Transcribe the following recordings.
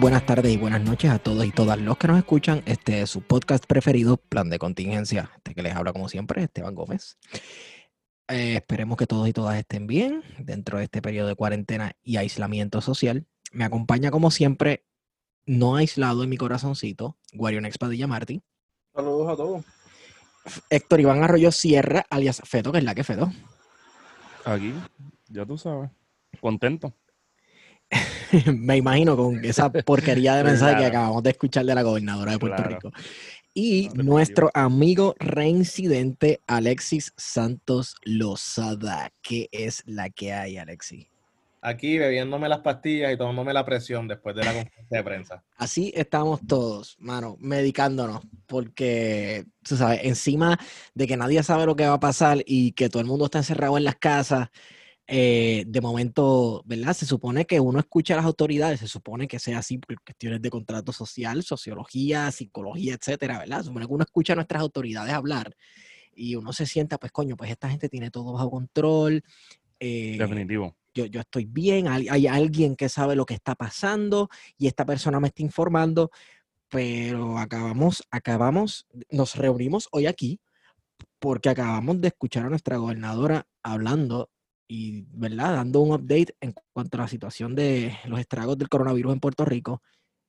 buenas tardes y buenas noches a todos y todas los que nos escuchan. Este es su podcast preferido, Plan de Contingencia. Este que les habla como siempre, Esteban Gómez. Eh, esperemos que todos y todas estén bien dentro de este periodo de cuarentena y aislamiento social. Me acompaña como siempre, no aislado en mi corazoncito, Guarion Expadilla Martí. Saludos a todos. Héctor Iván Arroyo Sierra, alias Feto, que es la que Feto. Aquí, ya tú sabes. Contento. me imagino con esa porquería de mensaje que acabamos de escuchar de la gobernadora de Puerto Rico. Y nuestro amigo reincidente Alexis Santos Lozada. ¿Qué es la que hay, Alexis? Aquí bebiéndome las pastillas y tomándome la presión después de la conferencia de prensa. Así estamos todos, mano, medicándonos, porque, tú sabes, encima de que nadie sabe lo que va a pasar y que todo el mundo está encerrado en las casas, eh, de momento, ¿verdad? Se supone que uno escucha a las autoridades, se supone que sea así por cuestiones de contrato social, sociología, psicología, etcétera, ¿verdad? Se supone que uno escucha a nuestras autoridades hablar y uno se sienta, pues coño, pues esta gente tiene todo bajo control. Eh, Definitivo. Yo, yo, estoy bien, hay, hay alguien que sabe lo que está pasando y esta persona me está informando, pero acabamos, acabamos, nos reunimos hoy aquí porque acabamos de escuchar a nuestra gobernadora hablando y, ¿verdad? Dando un update en cuanto a la situación de los estragos del coronavirus en Puerto Rico.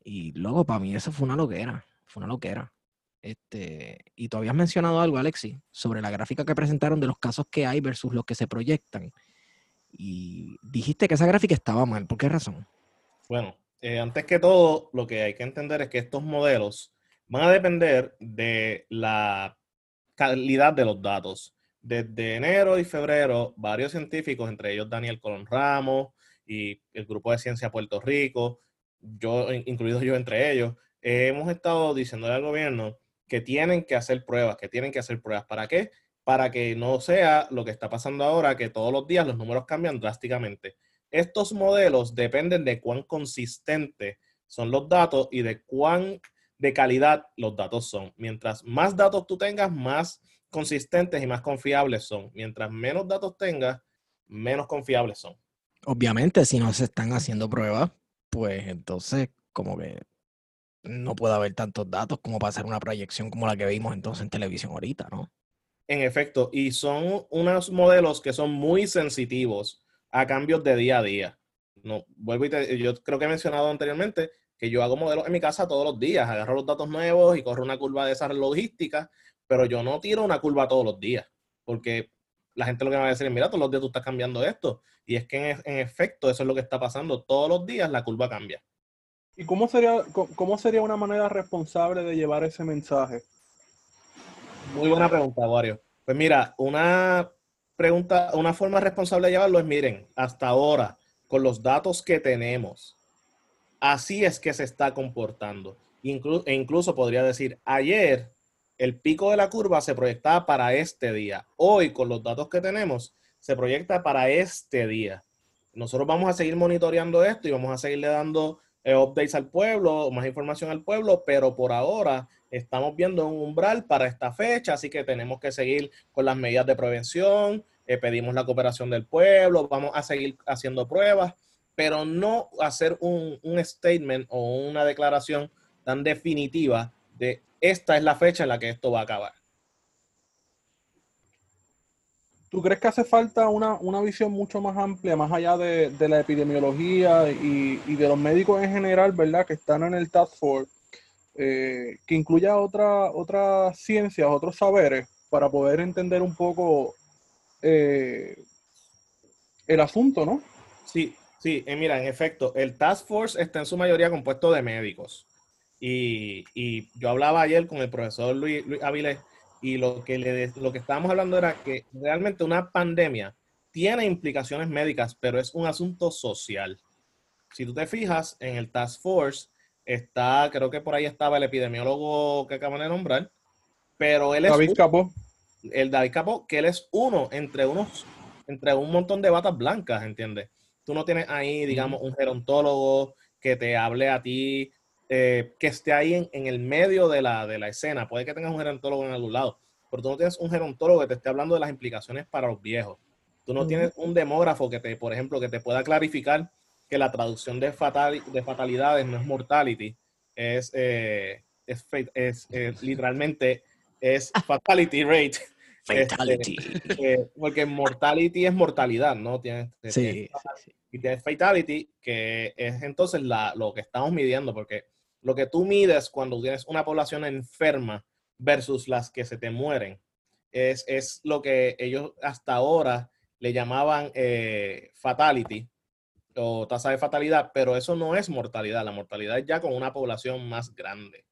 Y luego, para mí, eso fue una loquera. Fue una loquera. Este, y tú habías mencionado algo, Alexi, sobre la gráfica que presentaron de los casos que hay versus los que se proyectan. Y dijiste que esa gráfica estaba mal. ¿Por qué razón? Bueno, eh, antes que todo, lo que hay que entender es que estos modelos van a depender de la calidad de los datos. Desde enero y febrero, varios científicos, entre ellos Daniel Colón Ramos y el Grupo de Ciencia Puerto Rico, yo, incluido yo entre ellos, hemos estado diciéndole al gobierno que tienen que hacer pruebas, que tienen que hacer pruebas. ¿Para qué? Para que no sea lo que está pasando ahora, que todos los días los números cambian drásticamente. Estos modelos dependen de cuán consistentes son los datos y de cuán de calidad los datos son. Mientras más datos tú tengas, más consistentes y más confiables son. Mientras menos datos tengas, menos confiables son. Obviamente, si no se están haciendo pruebas, pues entonces como que no puede haber tantos datos como para hacer una proyección como la que vimos entonces en televisión ahorita, ¿no? En efecto, y son unos modelos que son muy sensitivos a cambios de día a día. No, vuelvo y te, yo creo que he mencionado anteriormente que yo hago modelos en mi casa todos los días, agarro los datos nuevos y corro una curva de esa logística pero yo no tiro una curva todos los días, porque la gente lo que me va a decir es, mira, todos los días tú estás cambiando esto. Y es que en, efecto eso es lo que está pasando. Todos los días la curva cambia. ¿Y cómo sería, cómo sería una manera responsable de llevar ese mensaje? Muy buena pregunta, Wario. Pues mira, una pregunta, una forma responsable de llevarlo es, miren, hasta ahora, con los datos que tenemos, así es que se está comportando. e incluso podría decir, ayer el pico de la curva se proyectaba para este día. Hoy, con los datos que tenemos, se proyecta para este día. Nosotros vamos a seguir monitoreando esto y vamos a seguirle dando eh, updates al pueblo, más información al pueblo, pero por ahora estamos viendo un umbral para esta fecha, así que tenemos que seguir con las medidas de prevención, eh, pedimos la cooperación del pueblo, vamos a seguir haciendo pruebas, pero no hacer un, un statement o una declaración tan definitiva de esta es la fecha en la que esto va a acabar. ¿Tú crees que hace falta una, una visión mucho más amplia, más allá de, de la epidemiología y, y, de los médicos en general, ¿verdad? Que están en el Task Force, eh, que incluya otra, otras ciencias, otros saberes, para poder entender un poco eh, el asunto, ¿no? Sí, sí, eh, mira, en efecto, el Task Force está en su mayoría compuesto de médicos. Y, y yo hablaba ayer con el profesor Luis, Luis Avilés y lo que, le, lo que estábamos hablando era que realmente una pandemia tiene implicaciones médicas, pero es un asunto social. Si tú te fijas, en el Task Force está, creo que por ahí estaba el epidemiólogo que acaban de nombrar, pero él es... David Capó. El David Capó, que él es uno entre unos, entre un montón de batas blancas, ¿entiendes? Tú no tienes ahí, digamos, un gerontólogo que te hable a ti eh, que esté ahí en, en, el medio de la, de la escena. Puede que tengas un gerontólogo en algún lado, pero tú no tienes un gerontólogo que te esté hablando de las implicaciones para los viejos. Tú no uh -huh. tienes un demógrafo que te, por ejemplo, que te pueda clarificar que la traducción de, fatal, de fatalidades no es mortality, es, eh, es, es eh, literalmente es fatality rate. Fatality. Este, porque mortality es mortalidad, ¿no? Tienes, sí, tienes, sí, Y tienes fatality, que es entonces la, lo que estamos midiendo, porque lo que tú mides cuando tienes una población enferma versus las que se te mueren, es, es lo que ellos hasta ahora le llamaban eh, fatality o tasa de fatalidad, pero eso no es mortalidad. La mortalidad ya con una población más grande.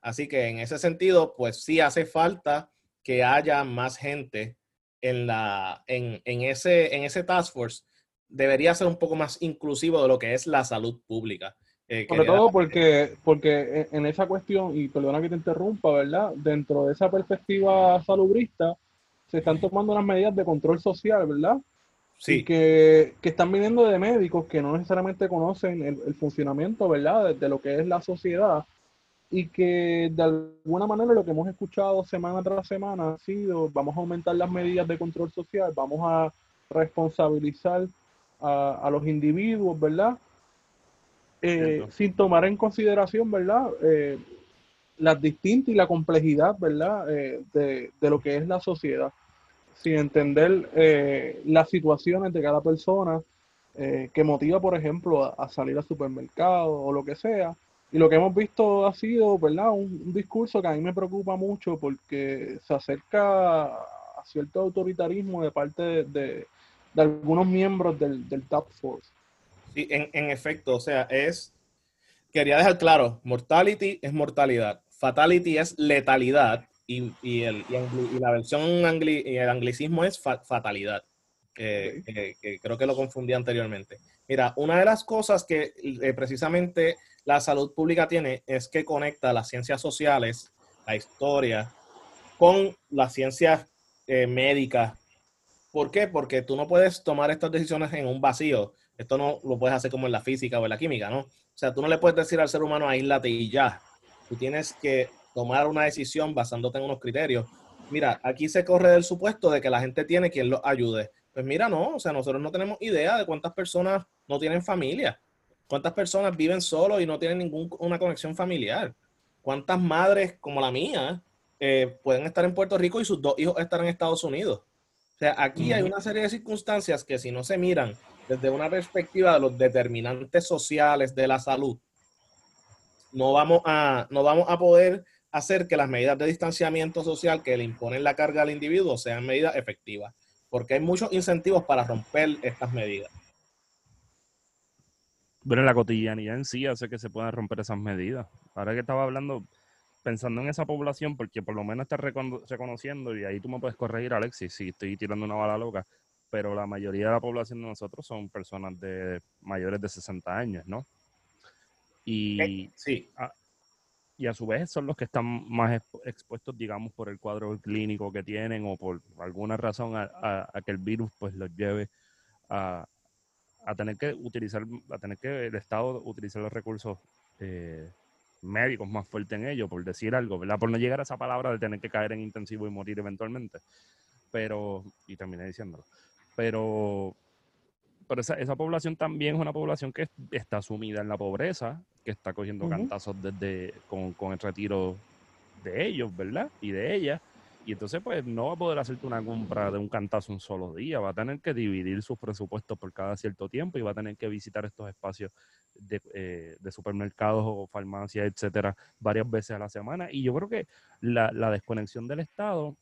Así que en ese sentido, pues sí hace falta que haya más gente en, la, en, en, ese, en ese task force. Debería ser un poco más inclusivo de lo que es la salud pública. Eh, Sobre todo porque, porque en esa cuestión, y perdona que te interrumpa, ¿verdad? Dentro de esa perspectiva salubrista, se están tomando unas medidas de control social, ¿verdad? Sí. Y que, que están viniendo de médicos que no necesariamente conocen el, el funcionamiento, ¿verdad? De, de, lo que es la sociedad y que de alguna manera lo que hemos escuchado semana tras semana ha sido, vamos a aumentar las medidas de control social, vamos a responsabilizar a, a los individuos, ¿verdad? Eh, sin tomar en consideración, ¿verdad? Eh, las distintas y la complejidad, ¿verdad? Eh, de, de, lo que es la sociedad. Sin entender eh, las situaciones de cada persona eh, que motiva, por ejemplo, a, a, salir al supermercado o lo que sea. Y lo que hemos visto ha sido, ¿verdad? Un, un discurso que a mí me preocupa mucho porque se acerca a cierto autoritarismo de parte de, de, de algunos miembros del, del Task Force. Sí, en, en, efecto, o sea, es, quería dejar claro, mortality es mortalidad, fatality es letalidad y, y, el, y, y la versión angli, y el anglicismo es fa, fatalidad, eh, okay. que, creo que lo confundí anteriormente. Mira, una de las cosas que eh, precisamente la salud pública tiene es que conecta las ciencias sociales, la historia, con las ciencias eh, médicas. ¿Por qué? Porque tú no puedes tomar estas decisiones en un vacío esto no lo puedes hacer como en la física o en la química, ¿no? O sea, tú no le puedes decir al ser humano aíslate y ya. Tú tienes que tomar una decisión basándote en unos criterios. Mira, aquí se corre del supuesto de que la gente tiene quien los ayude. Pues mira, no, o sea, nosotros no tenemos idea de cuántas personas no tienen familia, cuántas personas viven solos y no tienen ninguna conexión familiar, cuántas madres como la mía eh, pueden estar en Puerto Rico y sus dos hijos estar en Estados Unidos. O sea, aquí hay una serie de circunstancias que si no se miran desde una perspectiva de los determinantes sociales de la salud, no vamos a, no vamos a poder hacer que las medidas de distanciamiento social que le imponen la carga al individuo sean medidas efectivas, porque hay muchos incentivos para romper estas medidas. Pero la cotidianidad en sí hace que se puedan romper esas medidas. Ahora que estaba hablando, pensando en esa población, porque por lo menos está recono reconociendo, y ahí tú me puedes corregir, Alexis, si estoy tirando una bala loca, pero la mayoría de la población de nosotros son personas de mayores de 60 años, ¿no? Y, sí. a, y a su vez son los que están más expuestos, digamos, por el cuadro clínico que tienen o por alguna razón a, a, a que el virus pues los lleve a, a, tener que utilizar, a tener que el Estado utilizar los recursos eh, médicos más fuertes en ello, por decir algo, ¿verdad? Por no llegar a esa palabra de tener que caer en intensivo y morir eventualmente. Pero, y terminé diciéndolo pero, pero esa, esa, población también es una población que está sumida en la pobreza, que está cogiendo uh -huh. cantazos desde con, con, el retiro de ellos, ¿verdad? Y de ella. Y entonces, pues, no va a poder hacerte una compra de un cantazo un solo día. Va a tener que dividir sus presupuestos por cada cierto tiempo y va a tener que visitar estos espacios de, eh, de supermercados o farmacias, etcétera, varias veces a la semana. Y yo creo que la, la desconexión del Estado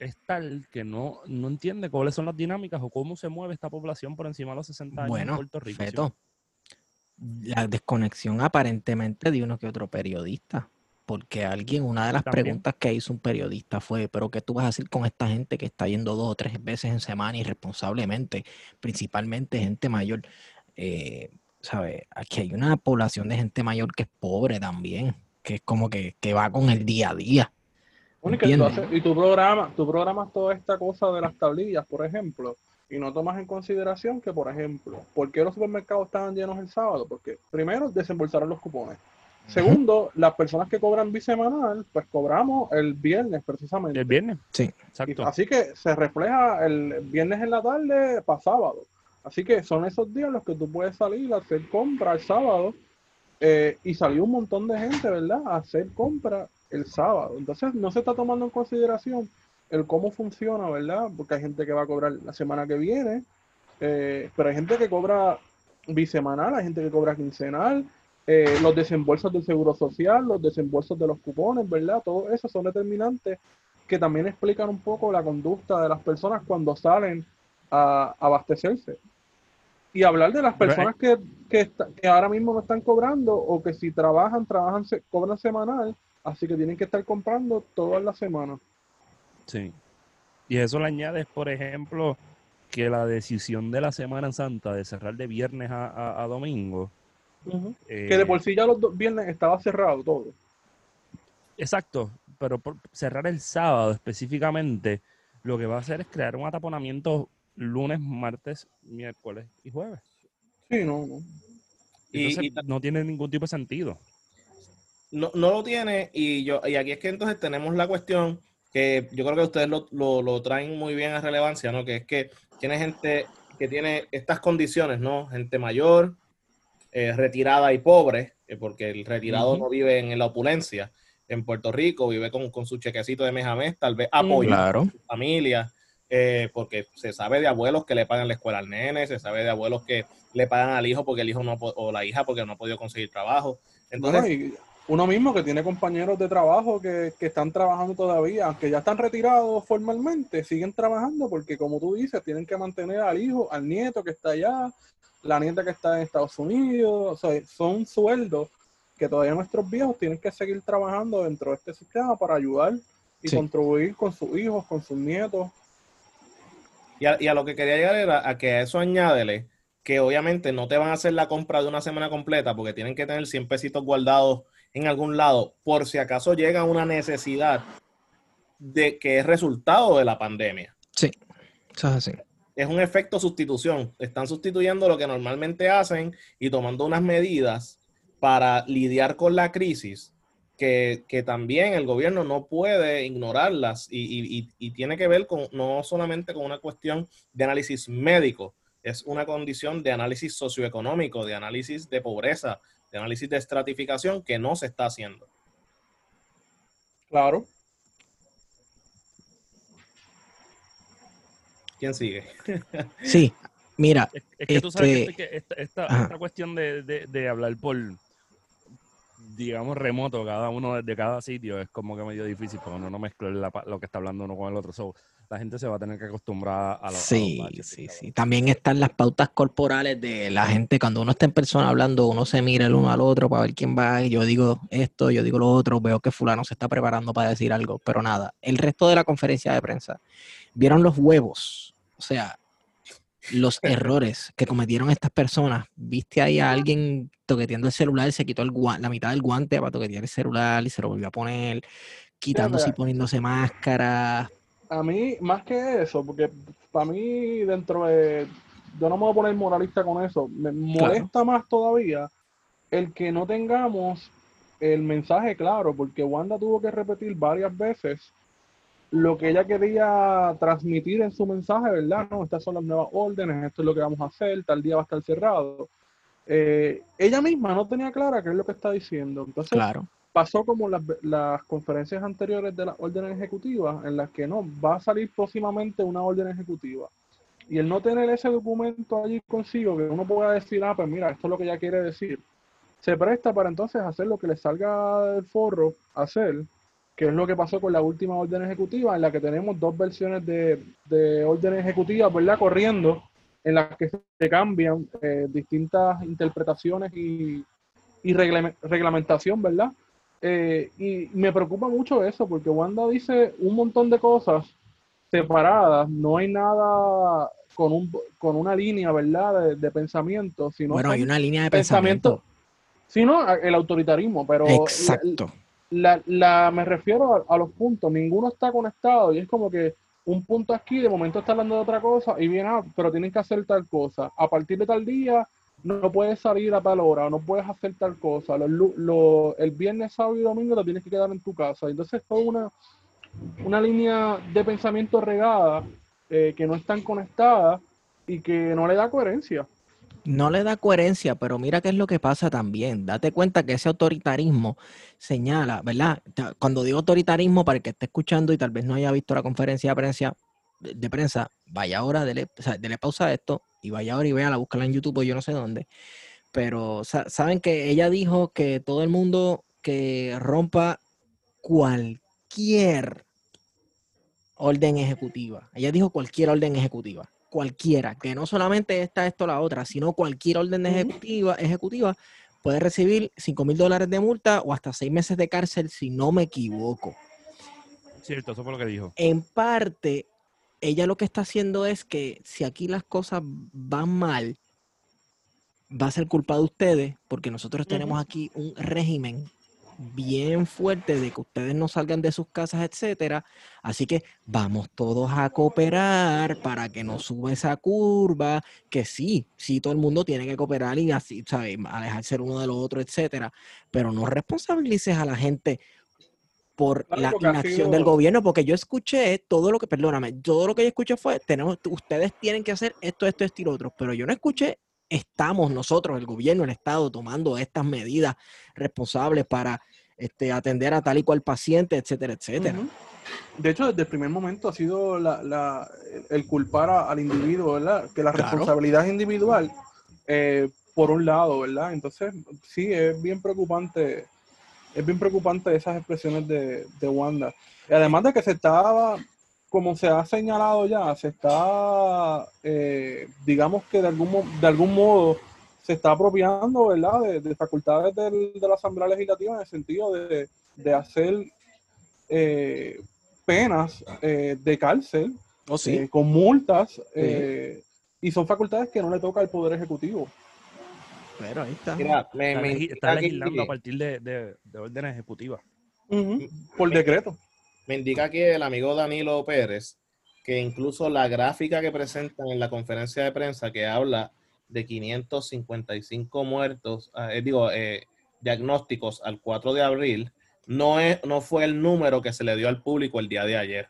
es tal que no, no entiende cuáles son las dinámicas o cómo se mueve esta población por encima de los 60 años en Bueno, Puerto Rico. Feto, la desconexión aparentemente de uno que otro periodista. Porque alguien, una de las También. preguntas que hizo un periodista fue, pero ¿qué tú vas a hacer con esta gente que está yendo dos o tres veces en semana irresponsablemente? Principalmente gente mayor. Eh, ¿sabes? Aquí hay una población de gente mayor que es pobre también, que es como que, que va con el día a día. Bueno, y, que tú ¿Entiendes? haces- y tu programa, tú programas toda esta cosa de las tablillas, por ejemplo, y no tomas en consideración que, por ejemplo, ¿por qué los supermercados estaban llenos el sábado? Porque primero desembolsaron los cupones. Segundo, las personas que cobran bisemanal, pues cobramos el viernes precisamente. El viernes. Sí. Y Exacto. así que se refleja el viernes en la tarde para sábado. Así que son esos días los que tú puedes salir a hacer compra el sábado. eh, y salió un montón de gente, ¿verdad? A hacer compra el sábado. Entonces no se está tomando en consideración el cómo funciona, ¿verdad? Porque hay gente que va a cobrar la semana que viene, eh, pero hay gente que cobra bisemanal, hay gente que cobra quincenal, eh, los desembolsos del seguro social, los desembolsos de los cupones, ¿verdad? Todo eso son determinantes que también explican un poco la conducta de las personas cuando salen a abastecerse. Y hablar de las personas que, que, está- que ahora mismo no están cobrando o que si trabajan, trabajan, se- cobran semanal, así que tienen que estar comprando todas las semanas. Sí. Y eso le añades, por ejemplo, que la decisión de la Semana Santa de cerrar de viernes a, a- a domingo. Que de eh, por sí ya los dos viernes estaba cerrado todo. Exacto, pero por cerrar el sábado específicamente, lo que va a hacer es crear un ataponamiento lunes, martes, miércoles y jueves. Sí, no, no. Y- Entonces, y ta- no tiene ningún tipo de sentido. No, no lo tiene y yo y aquí es que entonces tenemos la cuestión que yo creo que ustedes lo, lo- lo traen muy bien a relevancia, ¿no? Que es que tiene gente que tiene estas condiciones, ¿no? Gente mayor, eh, retirada y pobre, eh, porque el retirado no vive en, la opulencia. En Puerto Rico vive con, con su chequecito de mes a mes, tal vez apoyo Claro. a su familia, eh, porque se sabe de abuelos que le pagan la escuela al nene, se sabe de abuelos que le pagan al hijo porque el hijo no o la hija porque no ha podido conseguir trabajo. Entonces, Bueno, y uno mismo que tiene compañeros de trabajo que, que están trabajando todavía, aunque ya están retirados formalmente, siguen trabajando porque como tú dices, tienen que mantener al hijo, al nieto que está allá, la nieta que está en Estados Unidos, o sea, son sueldos que todavía nuestros viejos tienen que seguir trabajando dentro de este sistema para ayudar y Sí. contribuir con sus hijos, con sus nietos. Y a, y a lo que quería llegar era a que a eso añádele que obviamente no te van a hacer la compra de una semana completa porque tienen que tener 100 pesitos guardados en algún lado por si acaso llega una necesidad de que es resultado de la pandemia. Sí, eso es así. Es un efecto sustitución. Están sustituyendo lo que normalmente hacen y tomando unas medidas para lidiar con la crisis que, que también el gobierno no puede ignorarlas y, y- y- y tiene que ver con no solamente con una cuestión de análisis médico, es una condición de análisis socioeconómico, de análisis de pobreza, de análisis de estratificación que no se está haciendo. Claro. ¿Quién sigue? Sí, mira, Es, es que tú sabes Este- que esta, esta- Ajá. esta cuestión de, de- de hablar por, digamos, remoto, cada uno desde cada sitio, es como que medio difícil porque uno no mezcla la lo que está hablando uno con el otro. So, la gente se va a tener que acostumbrar a, lo- a los Sí, baches sí, que está sí. También están las pautas corporales de la gente. Cuando uno está en persona hablando, uno se mira el uno al otro para ver quién va. y Yo digo esto, yo digo lo otro. Veo que fulano se está preparando para decir algo. Pero nada, el resto de la conferencia de prensa. ¿Vieron los huevos? O sea, los errores que cometieron estas personas. ¿Viste ahí a alguien toqueteando el celular? Se quitó el la mitad del guante para toquetear el celular y se lo volvió a poner, quitándose y poniéndose máscara. A mí, más que eso, porque para mí, dentro de. Yo no me voy a poner moralista con eso. Me molesta más todavía el que no tengamos el mensaje claro, porque Wanda tuvo que repetir varias veces lo que ella quería transmitir en su mensaje, ¿verdad? No, estas son las nuevas órdenes, esto es lo que vamos a hacer, tal día va a estar cerrado. Eh, ella misma no tenía clara qué es lo que está diciendo. Entonces, Claro. pasó como las, las conferencias anteriores de las órdenes ejecutivas, en las que no, va a salir próximamente una orden ejecutiva. Y el no tener ese documento allí consigo, que uno pueda decir, ah, pues mira, esto es lo que ella quiere decir, se presta para entonces hacer lo que le salga del forro hacer, que es lo que pasó con la última orden ejecutiva, en la que tenemos dos versiones de, de orden ejecutiva, ¿verdad? Corriendo, en las que se cambian eh, distintas interpretaciones y, y reglame- reglamentación, ¿verdad? Eh, y me preocupa mucho eso, porque Wanda dice un montón de cosas separadas, no hay nada con, un, con una línea, ¿verdad?, de, de pensamiento, sino bueno, hay una línea de pensamiento- pensamiento. sino el autoritarismo, pero Exacto. la, la- me refiero a, a los puntos, ninguno está conectado y es como que un punto aquí, de momento está hablando de otra cosa y viene, ah, pero tienen que hacer tal cosa. A partir de tal día no puedes salir a tal hora, no puedes hacer tal cosa. Lu- lo- el viernes, sábado y domingo te tienes que quedar en tu casa. Entonces es toda una, una línea de pensamiento regada eh, que no están conectadas y que no le da coherencia. No le da coherencia, pero mira qué es lo que pasa también. Date cuenta que ese autoritarismo señala, ¿verdad? Cuando digo autoritarismo, para el que esté escuchando y tal vez no haya visto la conferencia de prensa, prensa, vaya ahora, dele, o sea, dele pausa a esto y vaya ahora y vea, búscala en YouTube o yo no sé dónde. Pero sa- saben que ella dijo que todo el mundo que rompa cualquier orden ejecutiva. Ella dijo cualquier orden ejecutiva. Cualquiera, que no solamente esta, esto, la otra, sino cualquier orden ejecutiva, ejecutiva puede recibir 5 mil dólares de multa o hasta 6 meses de cárcel, si no me equivoco. Cierto, eso fue lo que dijo. En parte, ella lo que está haciendo es que si aquí las cosas van mal, va a ser culpa de ustedes, porque nosotros tenemos aquí un régimen bien fuerte de que ustedes no salgan de sus casas, etcétera. Así que vamos todos a cooperar para que no suba esa curva, que sí, sí todo el mundo tiene que cooperar y así, ¿sabes? alejarse el uno del otro, etcétera. Pero no responsabilices a la gente por Claro, la inacción del gobierno, porque yo escuché todo lo que, perdóname, todo lo que yo escuché fue, tenemos, ustedes tienen que hacer esto, esto, esto y lo otro, pero yo no escuché, estamos nosotros, el gobierno, el Estado, tomando estas medidas responsables para este, atender a tal y cual paciente, etcétera, etcétera. De hecho, desde el primer momento ha sido la, la- el culpar a- al individuo, ¿verdad? Que la Claro. responsabilidad es individual, eh, por un lado, ¿verdad? Entonces, sí, es bien preocupante, es bien preocupante esas expresiones de, de Wanda. Y además de que se está, como se ha señalado ya, se está, eh, digamos que de algún, de algún modo se está apropiando, ¿verdad?, de, de facultades del- de la Asamblea Legislativa en el sentido de, de hacer eh, penas eh, de cárcel ¿Oh, sí? eh, con multas eh, y son facultades que no le toca al Poder Ejecutivo. Pero ahí está. Mira, me, Está, me legi- indica está aquí- legislando a partir de, de- de órdenes ejecutivas. Por decreto. me indica aquí el amigo Danilo Pérez que incluso la gráfica que presentan en la conferencia de prensa que habla de 555 muertos, ah, eh, digo, eh, diagnósticos al 4 de abril, no, es, no fue el número que se le dio al público el día de ayer.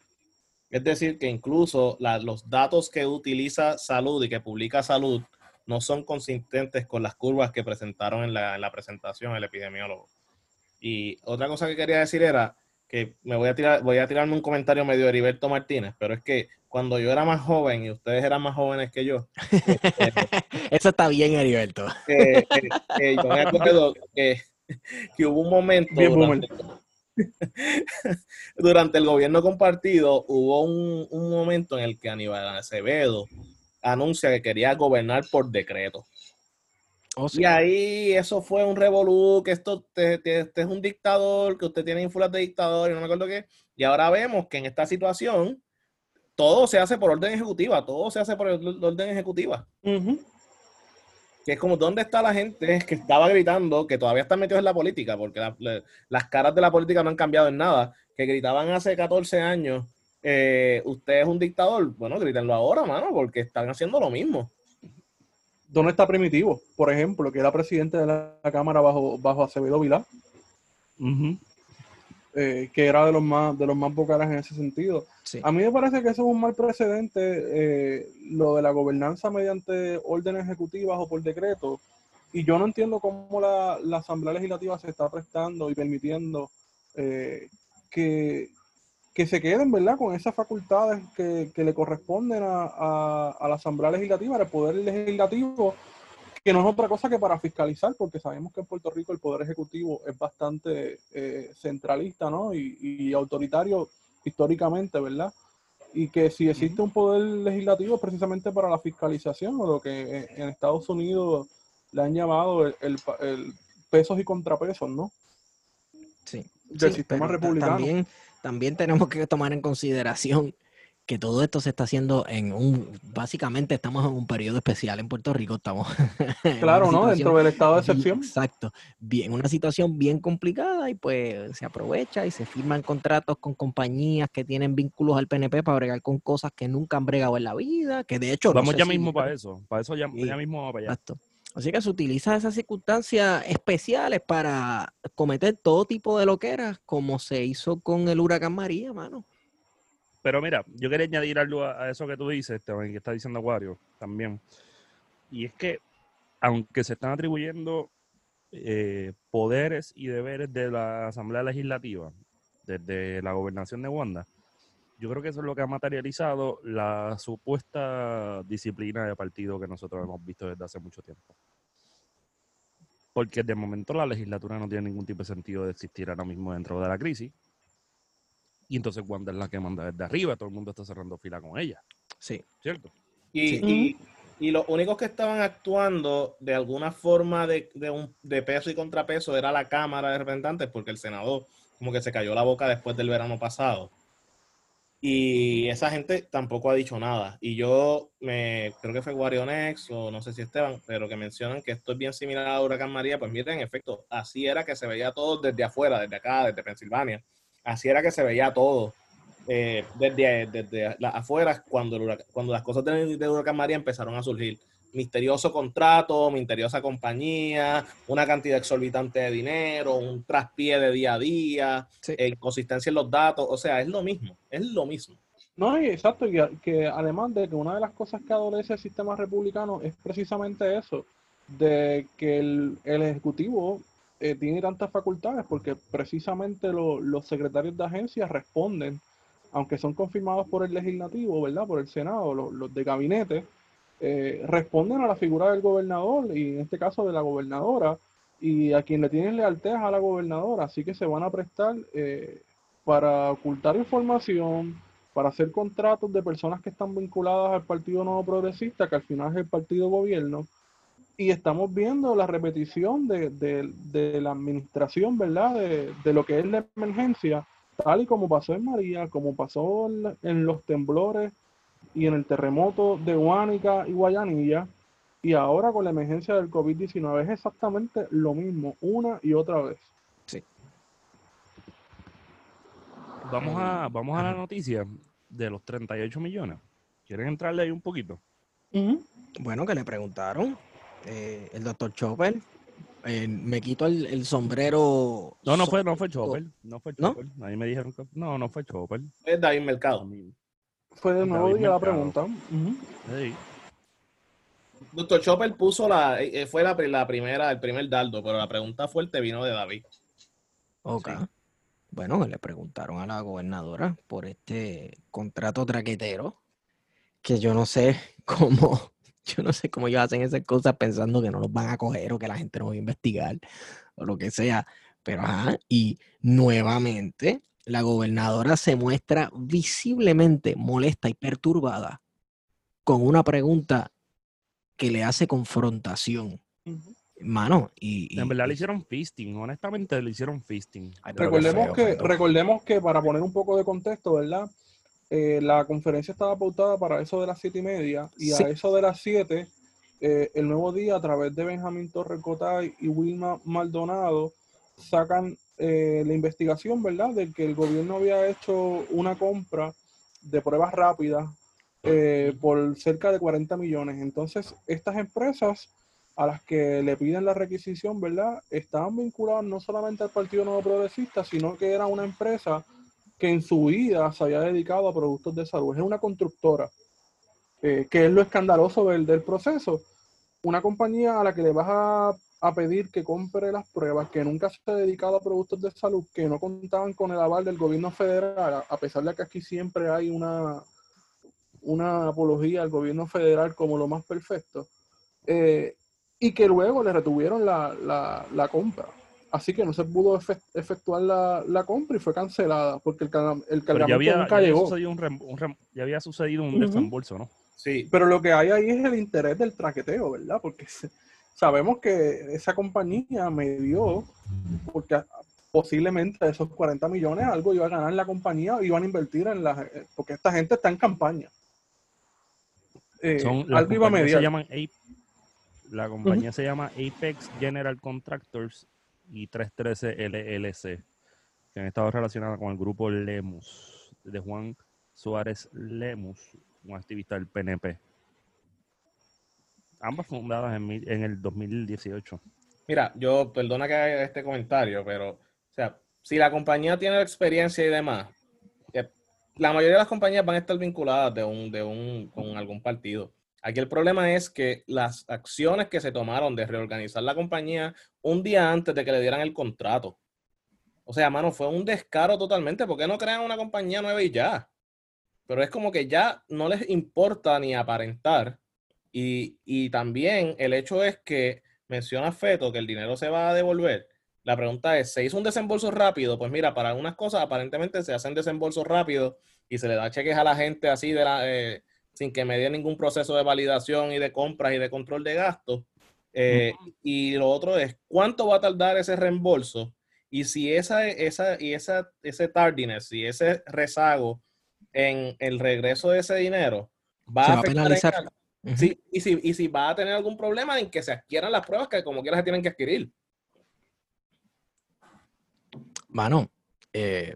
Es decir, que incluso los datos que utiliza salud y que publica salud no son consistentes con las curvas que presentaron en la, en la presentación el epidemiólogo. Y otra cosa que quería decir era que me voy a tirar, voy a tirarme un comentario medio de Heriberto Martínez, pero es que cuando yo era más joven y ustedes eran más jóvenes que yo, Eso está bien, Heriberto. que, que- que yo me acuerdo que, que hubo un momento Bien durante, durante el gobierno compartido, hubo un, un momento en el que Aníbal Acevedo anuncia que quería gobernar por decreto. Oh, sí. Y ahí eso fue un revolú, que esto te- te- este es un dictador, que usted tiene ínfulas de dictador y no me acuerdo qué. Y ahora vemos que en esta situación todo se hace por orden ejecutiva, todo se hace por el orden ejecutiva. Que es como, ¿dónde está la gente que estaba gritando, que todavía están metidos en la política? Porque la- la- las caras de la política no han cambiado en nada, que gritaban hace 14 años, eh, usted es un dictador. Bueno, grítenlo ahora, mano, porque están haciendo lo mismo. ¿Dónde está Primitivo? Por ejemplo, que era presidente de la Cámara bajo, bajo Acevedo Vilá, eh, que era de los más de los más vocales en ese sentido. Sí. A mí me parece que eso es un mal precedente, eh, lo de la gobernanza mediante órdenes ejecutivas o por decreto, y yo no entiendo cómo la, la Asamblea Legislativa se está prestando y permitiendo eh, que, que se queden, ¿verdad?, con esas facultades que, que le corresponden a, a, a la Asamblea Legislativa, al Poder Legislativo, que no es otra cosa que para fiscalizar, porque sabemos que en Puerto Rico el Poder Ejecutivo es bastante eh, centralista, ¿no? Y, y autoritario históricamente, ¿verdad? y que si existe un poder legislativo es precisamente para la fiscalización o lo que en Estados Unidos le han llamado el, el- el pesos y contrapesos, ¿no? Sí. Del Sí, sistema republicano. También, también tenemos que tomar en consideración que todo esto se está haciendo en un, básicamente estamos en un periodo especial en Puerto Rico, estamos Claro, ¿no? Dentro del estado de bien- excepción. Exacto, bien, una situación bien complicada y pues se aprovecha y se firman contratos con compañías que tienen vínculos al PNP para bregar con cosas que nunca han bregado en la vida, que de hecho no Vamos sé ya si- mismo para eso. Para eso ya, Sí. ya mismo vamos para allá. Exacto. Así que se utiliza esas circunstancias especiales para cometer todo tipo de loqueras, como se hizo con el huracán María, mano. Pero mira, yo quería añadir algo a, eso que tú dices, Esteban, que está diciendo Acuario también. Y es que, aunque se están atribuyendo eh, poderes y deberes de la Asamblea Legislativa desde la gobernación de Wanda, yo creo que eso es lo que ha materializado la supuesta disciplina de partido que nosotros hemos visto desde hace mucho tiempo. Porque de momento la legislatura no tiene ningún tipo de sentido de existir ahora mismo dentro de la crisis. Y entonces Wanda es la que manda desde arriba, todo el mundo está cerrando fila con ella, Sí. ¿cierto? Y, Sí. y- y los únicos que estaban actuando de alguna forma de, de, un, de peso y contrapeso era la Cámara de Representantes, porque el senador como que se cayó la boca después del verano pasado. Y esa gente tampoco ha dicho nada. Y yo me creo que fue Guarionex o no sé si Esteban, pero que mencionan que esto es bien similar a Huracán María. Pues miren, en efecto, así era que se veía todo desde afuera, desde acá, desde Pensilvania. Así era que se veía todo eh, desde, desde cuando, el cuando las cosas de, de Huracán María empezaron a surgir. Misterioso contrato, misteriosa compañía, una cantidad exorbitante de dinero, un traspié de día a día, Sí. eh, inconsistencia en los datos, o sea, es lo mismo, es lo mismo. No, exacto, y a- que además de que una de las cosas que adolece el sistema republicano es precisamente eso, de que el, el Ejecutivo eh, tiene tantas facultades, porque precisamente lo- los secretarios de agencias responden, aunque son confirmados por el legislativo, ¿verdad? Por el Senado, los, de gabinete, eh, responden a la figura del gobernador, y en este caso de la gobernadora, y a quien le tienen lealtad a la gobernadora, así que se van a prestar eh, para ocultar información, para hacer contratos de personas que están vinculadas al Partido Nuevo Progresista, que al final es el partido gobierno, y estamos viendo la repetición de, de- de la administración, ¿verdad? De, de lo que es la emergencia, tal y como pasó en María, como pasó en, los temblores y en el terremoto de Huánica y Guayanilla, y ahora con la emergencia del COVID-19 es exactamente lo mismo, una y otra vez. Vamos a, vamos a la noticia de los 38 millones. ¿Quieren entrarle ahí un poquito? Bueno, que le preguntaron, eh, el doctor Chopper, eh, me quito el, el sombrero. No, no fue, no fue Chopper. No fue ¿No? Chopper. Ahí me dijeron que no, no fue Chopper. Es David Mercado. Fue de nuevo la pregunta. Sí. Doctor Chopper puso la, eh, fue la, la primera, el primer dardo, pero la pregunta fuerte vino de David. Ok. Sí. Bueno, que le preguntaron a la gobernadora por este contrato traquetero, que yo no sé cómo, yo no sé cómo ellos hacen esas cosas pensando que no los van a coger o que la gente no va a investigar o lo que sea. Pero ajá, y nuevamente la gobernadora se muestra visiblemente molesta y perturbada con una pregunta que le hace confrontación. Mano, y, En verdad le hicieron fisting. Honestamente le hicieron fisting. Ay, Recordemos feo, que, recordemos que para poner un poco de contexto, ¿verdad? Eh, la conferencia estaba pautada para eso de las siete y media y Sí. a eso de las siete, eh, el nuevo día a través de Benjamín Torres Cotay y Wilma Maldonado sacan eh, la investigación, ¿verdad? De que el gobierno había hecho una compra de pruebas rápidas por cerca de 40 millones. Entonces, estas empresas a las que le piden la requisición, ¿verdad? Estaban vinculadas no solamente al Partido Nuevo Progresista, sino que era una empresa que en su vida se había dedicado a productos de salud. Es una constructora, eh, que es lo escandaloso del, del proceso. una compañía a la que le vas a, a pedir que compre las pruebas, que nunca se ha dedicado a productos de salud, que no contaban con el aval del gobierno federal, a- pesar de que aquí siempre hay una, una apología al gobierno federal como lo más perfecto, eh, y que luego le retuvieron la- la compra. Así que no se pudo efe- efectuar la, la compra y fue cancelada porque el, el ya cargamento ya nunca había llegó. sucedido un, rem- un rem- ya había sucedido un desembolso, ¿no? Sí, Pero lo que hay ahí es el interés del traqueteo, ¿verdad? Porque sabemos que esa compañía me dio, porque posiblemente de esos 40 millones algo iba a ganar la compañía, iban a invertir en la, eh, porque esta gente está en campaña. Eh, Son, las algo iba a se mediar. llaman la compañía se llama Apex General Contractors y 313 LLC, que han estado relacionadas con el grupo Lemus, de Juan Suárez Lemus, un activista del PNP. Ambas fundadas en, en el 2018. Mira, yo, perdona que haga este comentario, pero, o sea, si la compañía tiene la experiencia y demás, eh, la mayoría de las compañías van a estar vinculadas de un, de un, con algún partido. Aquí el problema es que las acciones que se tomaron de reorganizar la compañía un día antes de que le dieran el contrato. O sea, mano, fue un descaro totalmente. ¿Por qué no crean una compañía nueva y ya? Pero es como que ya no les importa ni aparentar. Y, y también el hecho es que menciona Feto que el dinero se va a devolver. La pregunta es, ¿se hizo un desembolso rápido? Pues mira, para algunas cosas aparentemente se hacen desembolsos rápidos y se le da cheques a la gente así de la, eh, sin que medie ningún proceso de validación y de compras y de control de gastos. Eh, Y lo otro es, ¿cuánto va a tardar ese reembolso? Y si esa, esa, y esa, ese tardiness y ese rezago en el regreso de ese dinero va Se a va en penalizar. Sí, y si, y si va a tener algún problema en que se adquieran las pruebas que como quiera se tienen que adquirir. Mano, eh,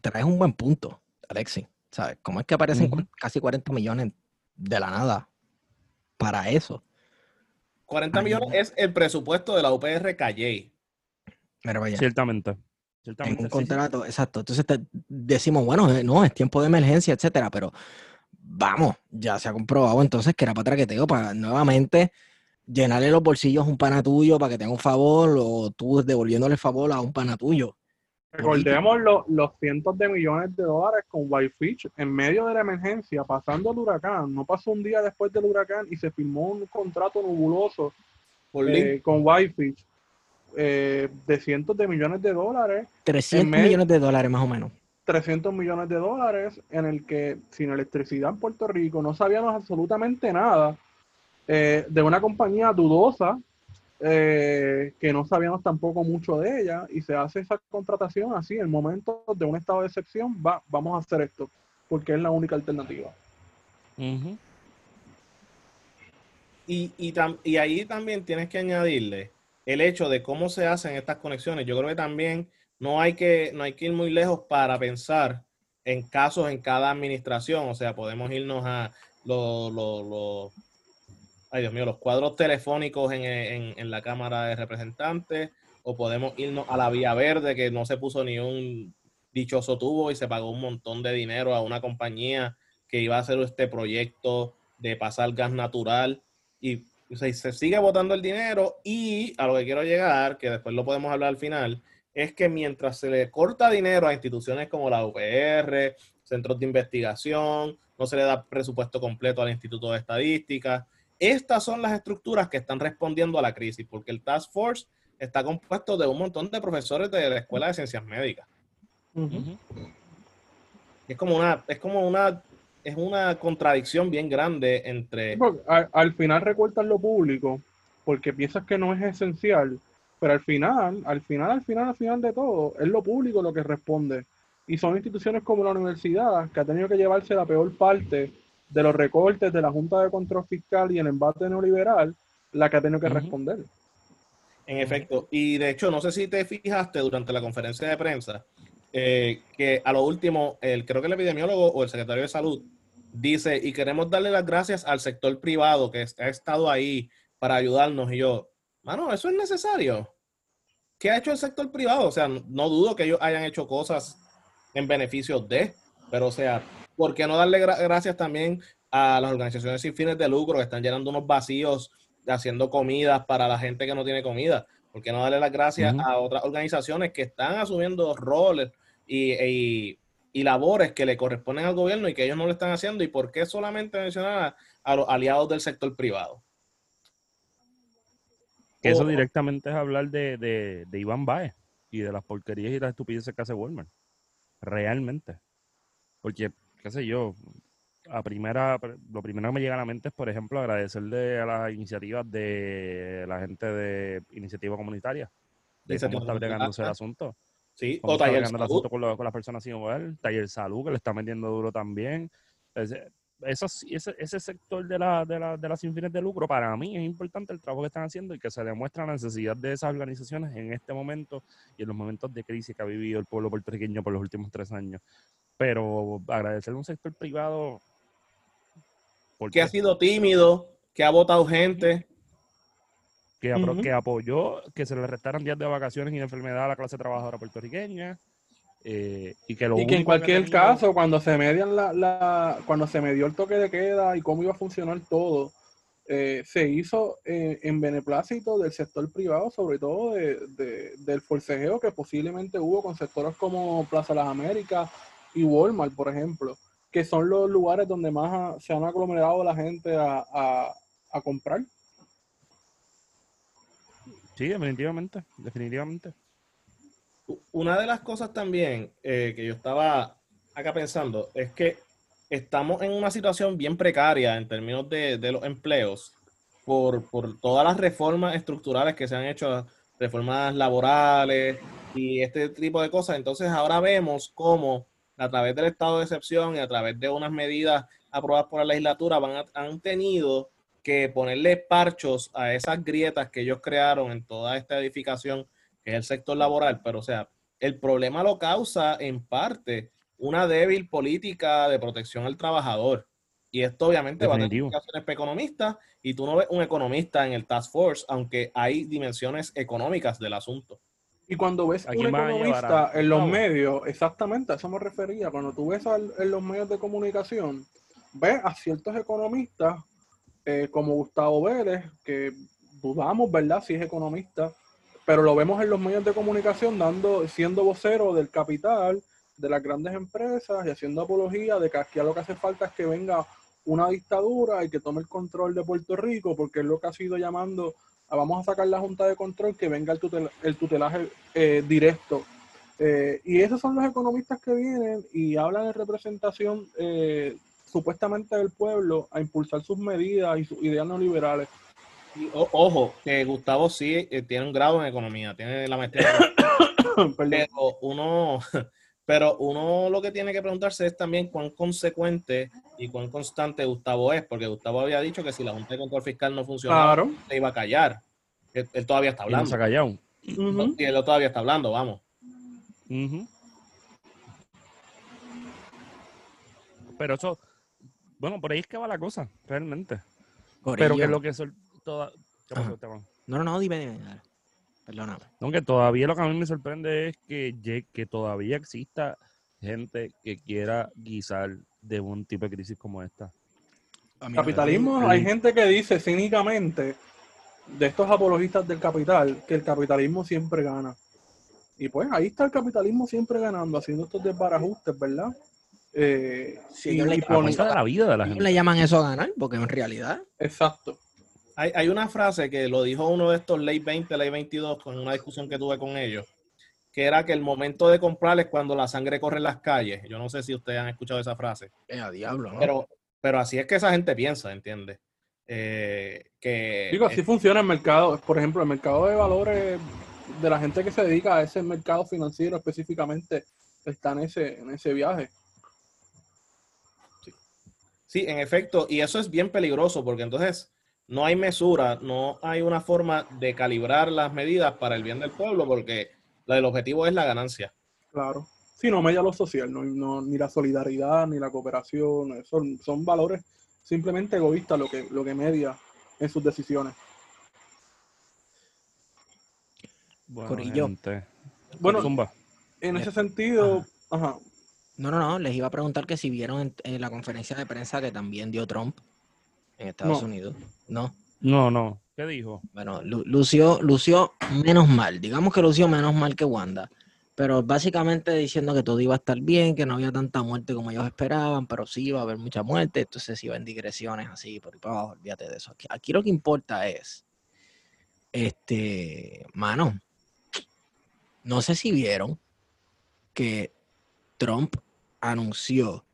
traes un buen punto, Alexi. ¿Sabes? ¿Cómo es que aparecen casi 40 millones de la nada para eso? 40 Ay, millones no. es el presupuesto de la UPR Calle. Vaya. Ciertamente. en un sí, sí. contrato, exacto. Entonces te- decimos, bueno, eh, no, es tiempo de emergencia, etcétera, pero vamos, ya se ha comprobado entonces que era para traqueteo, para nuevamente llenarle los bolsillos a un pana tuyo para que tenga un favor, o tú devolviéndole el favor a un pana tuyo. Recordemos lo- los cientos de millones de dólares con Whitefish en medio de la emergencia, pasando el huracán. No pasó un día después del huracán y se firmó un contrato nebuloso Por eh, con Whitefish eh, de cientos de millones de dólares, 300 medio- millones de dólares más o menos. 300 millones de dólares, en el que sin electricidad en Puerto Rico no sabíamos absolutamente nada eh, de una compañía dudosa, eh, que no sabíamos tampoco mucho de ella, y se hace esa contratación así, en el momento de un estado de excepción, va, vamos a hacer esto, porque es la única alternativa. Ujú. Y, y, tam- y ahí también tienes que añadirle el hecho de cómo se hacen estas conexiones. Yo creo que también no hay que, no hay que ir muy lejos para pensar en casos en cada administración. O sea, podemos irnos a los, los- los- ay Dios mío, los cuadros telefónicos en, en- en la Cámara de Representantes, o podemos irnos a la Vía Verde, que no se puso ni un dichoso tubo y se pagó un montón de dinero a una compañía que iba a hacer este proyecto de pasar gas natural. Y o sea, se sigue botando el dinero y a lo que quiero llegar, que después lo podemos hablar al final, es que mientras se le corta dinero a instituciones como la UPR, centros de investigación, no se le da presupuesto completo al Instituto de Estadística, estas son las estructuras que están respondiendo a la crisis, porque el Task Force está compuesto de un montón de profesores de la Escuela de Ciencias Médicas. Es como una, es como una, es una contradicción bien grande entre al, al final recortan lo público, porque piensas que no es esencial, pero al final, al final, al final, al final de todo, es lo público lo que responde. Y son instituciones como la universidad que ha tenido que llevarse la peor parte de los recortes de la Junta de Control Fiscal y el embate neoliberal, la que ha tenido que responder. En efecto, y de hecho, no sé si te fijaste durante la conferencia de prensa, eh, que a lo último, el, creo que el epidemiólogo o el secretario de salud dice, y queremos darle las gracias al sector privado que ha estado ahí para ayudarnos. Y yo, mano, eso es necesario. ¿Qué ha hecho el sector privado? O sea, no dudo que ellos hayan hecho cosas en beneficio de, pero o sea, ¿por qué no darle gra- gracias también a las organizaciones sin fines de lucro que están llenando unos vacíos haciendo comidas para la gente que no tiene comida. ¿Por qué no darle las gracias a otras organizaciones que están asumiendo roles y, y- y labores que le corresponden al gobierno y que ellos no lo están haciendo? ¿Y por qué solamente mencionar a, a los aliados del sector privado? Que eso O- directamente es hablar de, de, de Iván Baez y de las porquerías y las estupideces que hace Walmart. Realmente. Porque, qué sé yo, a primera, lo primero que me llega a la mente es, por ejemplo, agradecerle a las iniciativas de la gente de iniciativa comunitaria, de Iniciativa cómo está bregándose el Comunitaria. asunto. Sí, o está taller bregando el salud. asunto con, lo- con las personas sin hogar, taller salud, que le está metiendo duro también. Ese, esos- ese, ese sector de, la, de, la, de las sin fines de lucro, para mí es importante el trabajo que están haciendo y que se demuestra la necesidad de esas organizaciones en este momento y en los momentos de crisis que ha vivido el pueblo puertorriqueño por los últimos tres años. Pero agradecerle a un sector privado. ¿por que ha sido tímido, que ha votado gente. que, que apoyó que se le restaran días de vacaciones y de enfermedad a la clase trabajadora puertorriqueña. Eh, y que, lo Y que en cualquier caso, cuando se median la, la- cuando se medió el toque de queda y cómo iba a funcionar todo, eh, se hizo eh, en beneplácito del sector privado, sobre todo de- de- del forcejeo que posiblemente hubo con sectores como Plaza Las Américas y Walmart, por ejemplo, que son los lugares donde más ha- se han aglomerado la gente a, a- a comprar. Sí, definitivamente, definitivamente. Una de las cosas también eh, que yo estaba acá pensando es que estamos en una situación bien precaria en términos de, de los empleos por, por todas las reformas estructurales que se han hecho, reformas laborales y este tipo de cosas. Entonces ahora vemos cómo a través del estado de excepción y a través de unas medidas aprobadas por la legislatura van a- han tenido que ponerle parchos a esas grietas que ellos crearon en toda esta edificación que es el sector laboral, pero o sea, el problema lo causa en parte una débil política de protección al trabajador. Y esto obviamente va a tener implicaciones para economistas y tú no ves un economista en el Task Force, aunque hay dimensiones económicas del asunto. Y cuando ves ¿A un economista ¿A en los medios, exactamente a eso me refería, cuando tú ves al- en los medios de comunicación, ves a ciertos economistas eh, como Gustavo Vélez, que dudamos, ¿verdad?, si es economista, pero lo vemos en los medios de comunicación dando, siendo vocero del capital, de las grandes empresas y haciendo apología de que aquí lo que hace falta es que venga una dictadura y que tome el control de Puerto Rico, porque es lo que ha sido llamando a vamos a sacar la Junta de Control, que venga el, tutel- el tutelaje eh, directo. Eh, y esos son los economistas que vienen y hablan en representación eh, supuestamente del pueblo a impulsar sus medidas y sus ideas neoliberales. Y o- ojo, que Gustavo sí eh, tiene un grado en economía, tiene la maestría. Pero uno, pero uno lo que tiene que preguntarse es también cuán consecuente y cuán constante Gustavo es, porque Gustavo había dicho que si la Junta de Control Fiscal no funcionaba, Claro. se iba a callar. Él, él todavía está Y no se hablando. ha callado. Ujú. Y él todavía está hablando, vamos. Pero eso, bueno, por ahí es que va la cosa, realmente. Pero que lo que sol- toda, ¿qué pasó, Ajá. Esteban? No, no, no, dime, dime. dale. Perdóname. No, que todavía lo que a mí me sorprende es que, que todavía exista gente que quiera guisar de un tipo de crisis como esta. Capitalismo, hay gente que dice cínicamente de estos apologistas del capital que el capitalismo siempre gana. Y pues ahí está el capitalismo siempre ganando, haciendo estos desbarajustes, ¿verdad? Eh, Sí, y- le y A la vida de la ¿Cómo gente. le llaman eso a ganar? Porque en realidad, Exacto. Hay, hay una frase que lo dijo uno de estos ley 20, ley 22, con una discusión que tuve con ellos, que era que el momento de comprar es cuando la sangre corre en las calles. Yo no sé si ustedes han escuchado esa frase. eh, a diablo, ¿no? Pero, pero así es que esa gente piensa, ¿entiendes? Eh, que Digo, así funciona el mercado. Por ejemplo, el mercado de valores de la gente que se dedica a ese mercado financiero específicamente está en ese, en ese viaje. Sí, en efecto, y eso es bien peligroso porque entonces no hay mesura, no hay una forma de calibrar las medidas para el bien del pueblo porque el objetivo es la ganancia. Claro. Sí, no media lo social, no, no- ni la solidaridad, ni la cooperación, son, son valores simplemente egoístas lo que, lo que media en sus decisiones. Bueno, Corillo. gente. Bueno, Zumba. en Eh, ese sentido, ajá, No, no, no, les iba a preguntar que si vieron en, en la conferencia de prensa que también dio Trump en Estados No. Unidos. No. No, no. ¿Qué dijo? Bueno, Lu- lució, lució menos mal. Digamos que lució menos mal que Wanda. Pero básicamente diciendo que todo iba a estar bien, que no había tanta muerte como ellos esperaban, pero sí iba a haber mucha muerte, entonces iba en digresiones así, por ahí para abajo, olvídate de eso. Aquí, aquí lo que importa es, este, mano, no sé si vieron que Trump anunció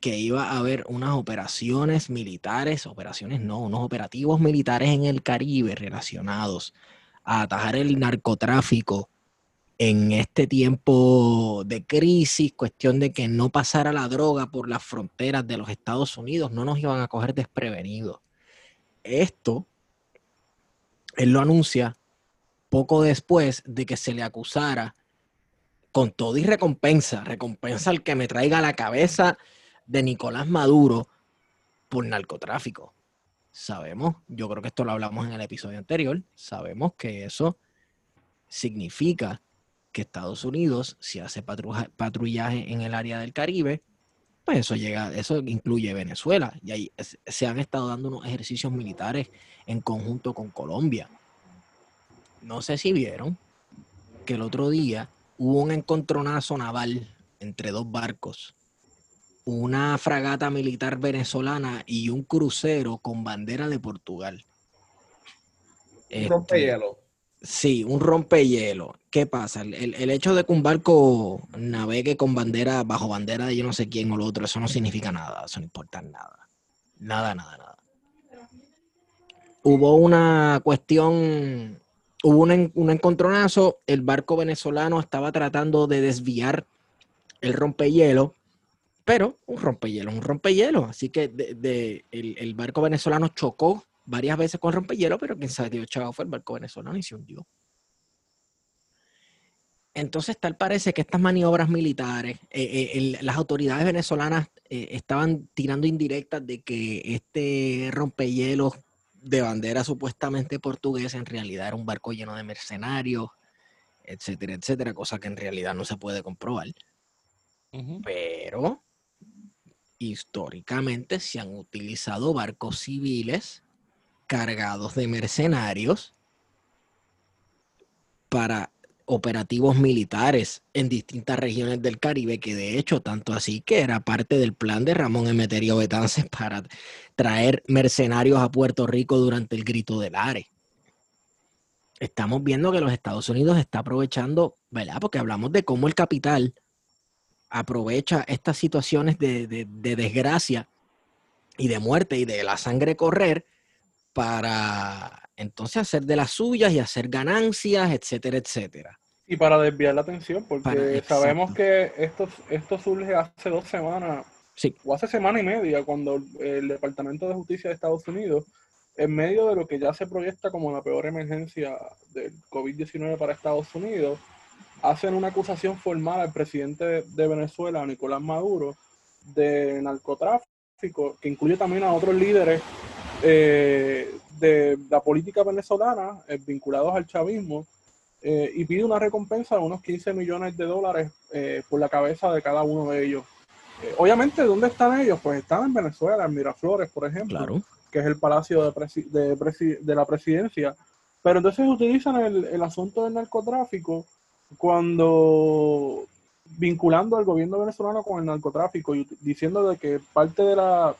que iba a haber unas operaciones militares, operaciones no, unos operativos militares en el Caribe relacionados a atajar el narcotráfico en este tiempo de crisis, cuestión de que no pasara la droga por las fronteras de los Estados Unidos, no nos iban a coger desprevenidos. Esto, él lo anuncia poco después de que se le acusara con todo y recompensa, recompensa al que me traiga la cabeza de Nicolás Maduro por narcotráfico. Sabemos, yo creo que esto lo hablamos en el episodio anterior, sabemos que eso significa que Estados Unidos, si hace patrullaje en el área del Caribe, pues eso llega, eso incluye Venezuela. Y ahí se han estado dando unos ejercicios militares en conjunto con Colombia. No sé si vieron que el otro día hubo un encontronazo naval entre dos barcos una fragata militar venezolana y un crucero con bandera de Portugal. Este, Rompehielo. Sí, un rompehielo. ¿Qué pasa? El, el- hecho de que un barco navegue con bandera, bajo bandera de yo no sé quién o lo otro, eso no significa nada, eso no importa nada. Nada, nada, nada. Hubo una cuestión, hubo un, un encontronazo, el barco venezolano estaba tratando de desviar el rompehielo, pero un rompehielo, un rompehielo. Así que de- de- el, el barco venezolano chocó varias veces con rompehielo, pero quien dio chavo fue el barco venezolano y se hundió. Entonces, tal parece que estas maniobras militares, eh, eh, el- las autoridades venezolanas eh, estaban tirando indirectas de que este rompehielos de bandera supuestamente portuguesa en realidad era un barco lleno de mercenarios, etcétera, etcétera, cosa que en realidad no se puede comprobar. Pero históricamente se han utilizado barcos civiles cargados de mercenarios para operativos militares en distintas regiones del Caribe, que de hecho tanto así que era parte del plan de Ramón Emeterio Betances para traer mercenarios a Puerto Rico durante el grito del Are. Estamos viendo que los Estados Unidos está aprovechando, ¿verdad? Porque hablamos de cómo el capital aprovecha estas situaciones de, de- de desgracia y de muerte y de la sangre correr para entonces hacer de las suyas y hacer ganancias, etcétera, etcétera. Y para desviar la atención, porque Para- sabemos que esto, esto surge hace dos semanas, Sí. o hace semana y media, cuando el Departamento de Justicia de Estados Unidos, en medio de lo que ya se proyecta como la peor emergencia del COVID-19 para Estados Unidos, hacen una acusación formal al presidente de, de Venezuela, Nicolás Maduro, de narcotráfico, que incluye también a otros líderes eh, de la política venezolana eh, vinculados al chavismo, eh, y pide una recompensa de unos 15 millones de dólares eh, por la cabeza de cada uno de ellos. Obviamente, ¿dónde están ellos? Pues están en Venezuela, en Miraflores, por ejemplo, Claro. que es el palacio de, presi- de, presi- de la presidencia. Pero entonces utilizan el, el asunto del narcotráfico cuando vinculando al gobierno venezolano con el narcotráfico y diciendo de que parte de la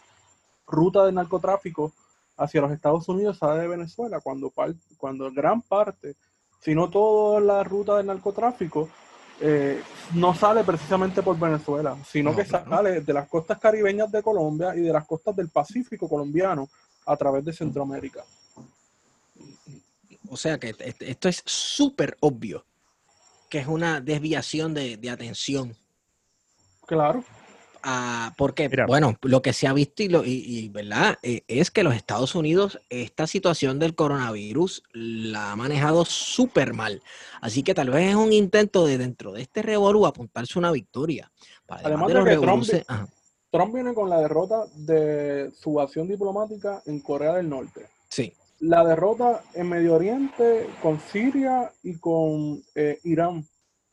ruta del narcotráfico hacia los Estados Unidos sale de Venezuela, cuando, par- cuando gran parte, si no toda la ruta del narcotráfico, eh, no sale precisamente por Venezuela, sino No, que claro. sale de las costas caribeñas de Colombia y de las costas del Pacífico colombiano a través de Centroamérica. O sea que est- esto es súper obvio que es una desviación de, de atención. Claro, Ah, porque, Mira. bueno, lo que se ha visto y, lo, y, y, ¿verdad? Eh, es que los Estados Unidos, esta situación del coronavirus la ha manejado súper mal. Así que tal vez es un intento de dentro de este revolú apuntarse una victoria. Para Además de de los que Trump- revoluces- ajá, Trump viene con la derrota de su acción diplomática en Corea del Norte. sí, la derrota en Medio Oriente con Siria y con eh, Irán,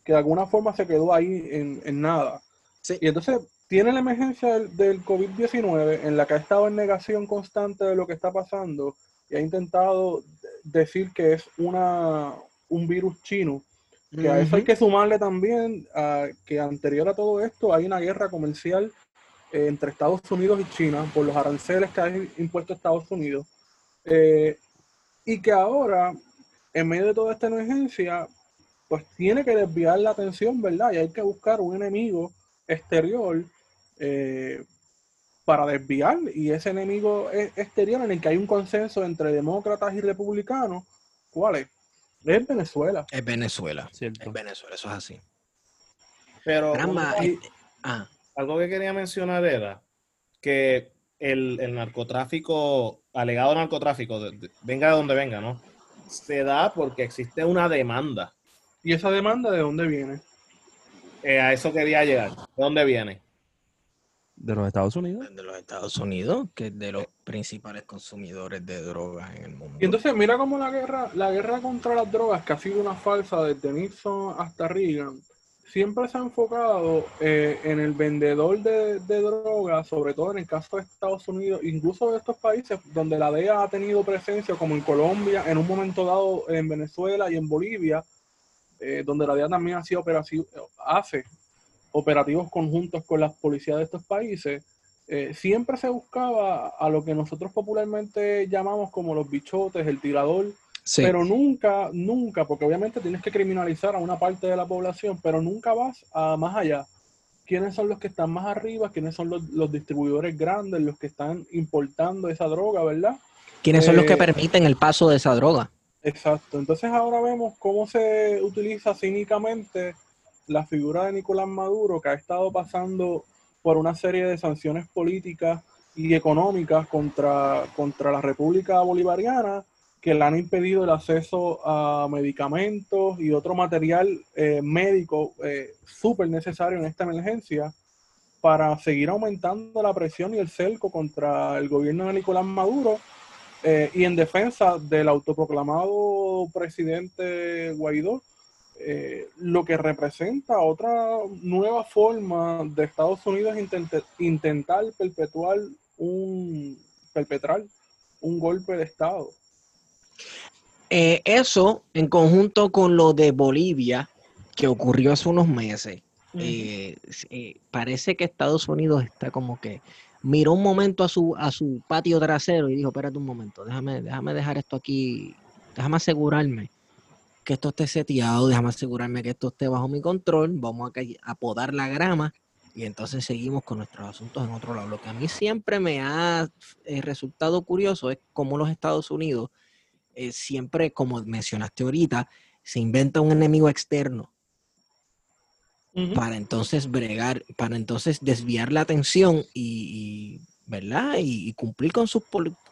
que de alguna forma se quedó ahí en, en nada. Sí. Y entonces tiene la emergencia del, del COVID-19 en la que ha estado en negación constante de lo que está pasando y ha intentado decir que es una, un virus chino. Que a eso hay que sumarle también a que anterior a todo esto hay una guerra comercial eh, entre Estados Unidos y China por los aranceles que ha impuesto Estados Unidos. Eh, y que ahora, en medio de toda esta emergencia, pues tiene que desviar la atención, ¿verdad? Y hay que buscar un enemigo exterior eh, para desviar. Y ese enemigo e- exterior en el que hay un consenso entre demócratas y republicanos, ¿cuál es? Es Venezuela. Es Venezuela. ¿cierto? Es Venezuela, eso es así. Pero Caramba, este- ah, algo que quería mencionar era que el, el narcotráfico, alegado narcotráfico, de- de- venga de donde venga, ¿no? Se da porque existe una demanda. ¿Y esa demanda de dónde viene? Eh, a eso quería llegar. ¿De dónde viene? De los Estados Unidos. de los Estados Unidos, que es de los principales consumidores de drogas en el mundo. Y entonces mira cómo la guerra, la guerra contra las drogas, que ha sido una falsa desde Nixon hasta Reagan, siempre se ha enfocado eh, en el vendedor de, drogas, sobre todo en el caso de Estados Unidos, incluso de estos países donde la DEA ha tenido presencia, como en Colombia, en un momento dado en Venezuela y en Bolivia, eh, donde la DEA también hace operativos conjuntos con las policías de estos países, eh, siempre se buscaba a lo que nosotros popularmente llamamos como los bichotes, el tirador, Sí. pero nunca, nunca, porque obviamente tienes que criminalizar a una parte de la población, pero nunca vas a más allá. ¿Quiénes son los que están más arriba? ¿Quiénes son los, los distribuidores grandes, los que están importando esa droga, verdad? ¿Quiénes son los que eh, permiten el paso de esa droga? Exacto. Entonces ahora vemos cómo se utiliza cínicamente la figura de Nicolás Maduro, que ha estado pasando por una serie de sanciones políticas y económicas contra, contra la República Bolivariana, que le han impedido el acceso a medicamentos y otro material eh, médico eh, súper necesario en esta emergencia para seguir aumentando la presión y el cerco contra el gobierno de Nicolás Maduro eh, y en defensa del autoproclamado presidente Guaidó, eh, lo que representa otra nueva forma de Estados Unidos intente- intentar perpetuar un perpetrar un golpe de Estado. Eh, eso, en conjunto con lo de Bolivia, que ocurrió hace unos meses, eh, eh, parece que Estados Unidos está como que miró un momento a su, a su patio trasero y dijo, espérate un momento, déjame, déjame dejar esto aquí, déjame asegurarme que esto esté seteado, déjame asegurarme que esto esté bajo mi control, vamos a, a podar la grama y entonces seguimos con nuestros asuntos en otro lado. Lo que a mí siempre me ha resultado curioso es cómo los Estados Unidos eh, siempre, como mencionaste ahorita, se inventa un enemigo externo para entonces bregar, para entonces desviar la atención y, y, ¿verdad? Y, y cumplir con sus,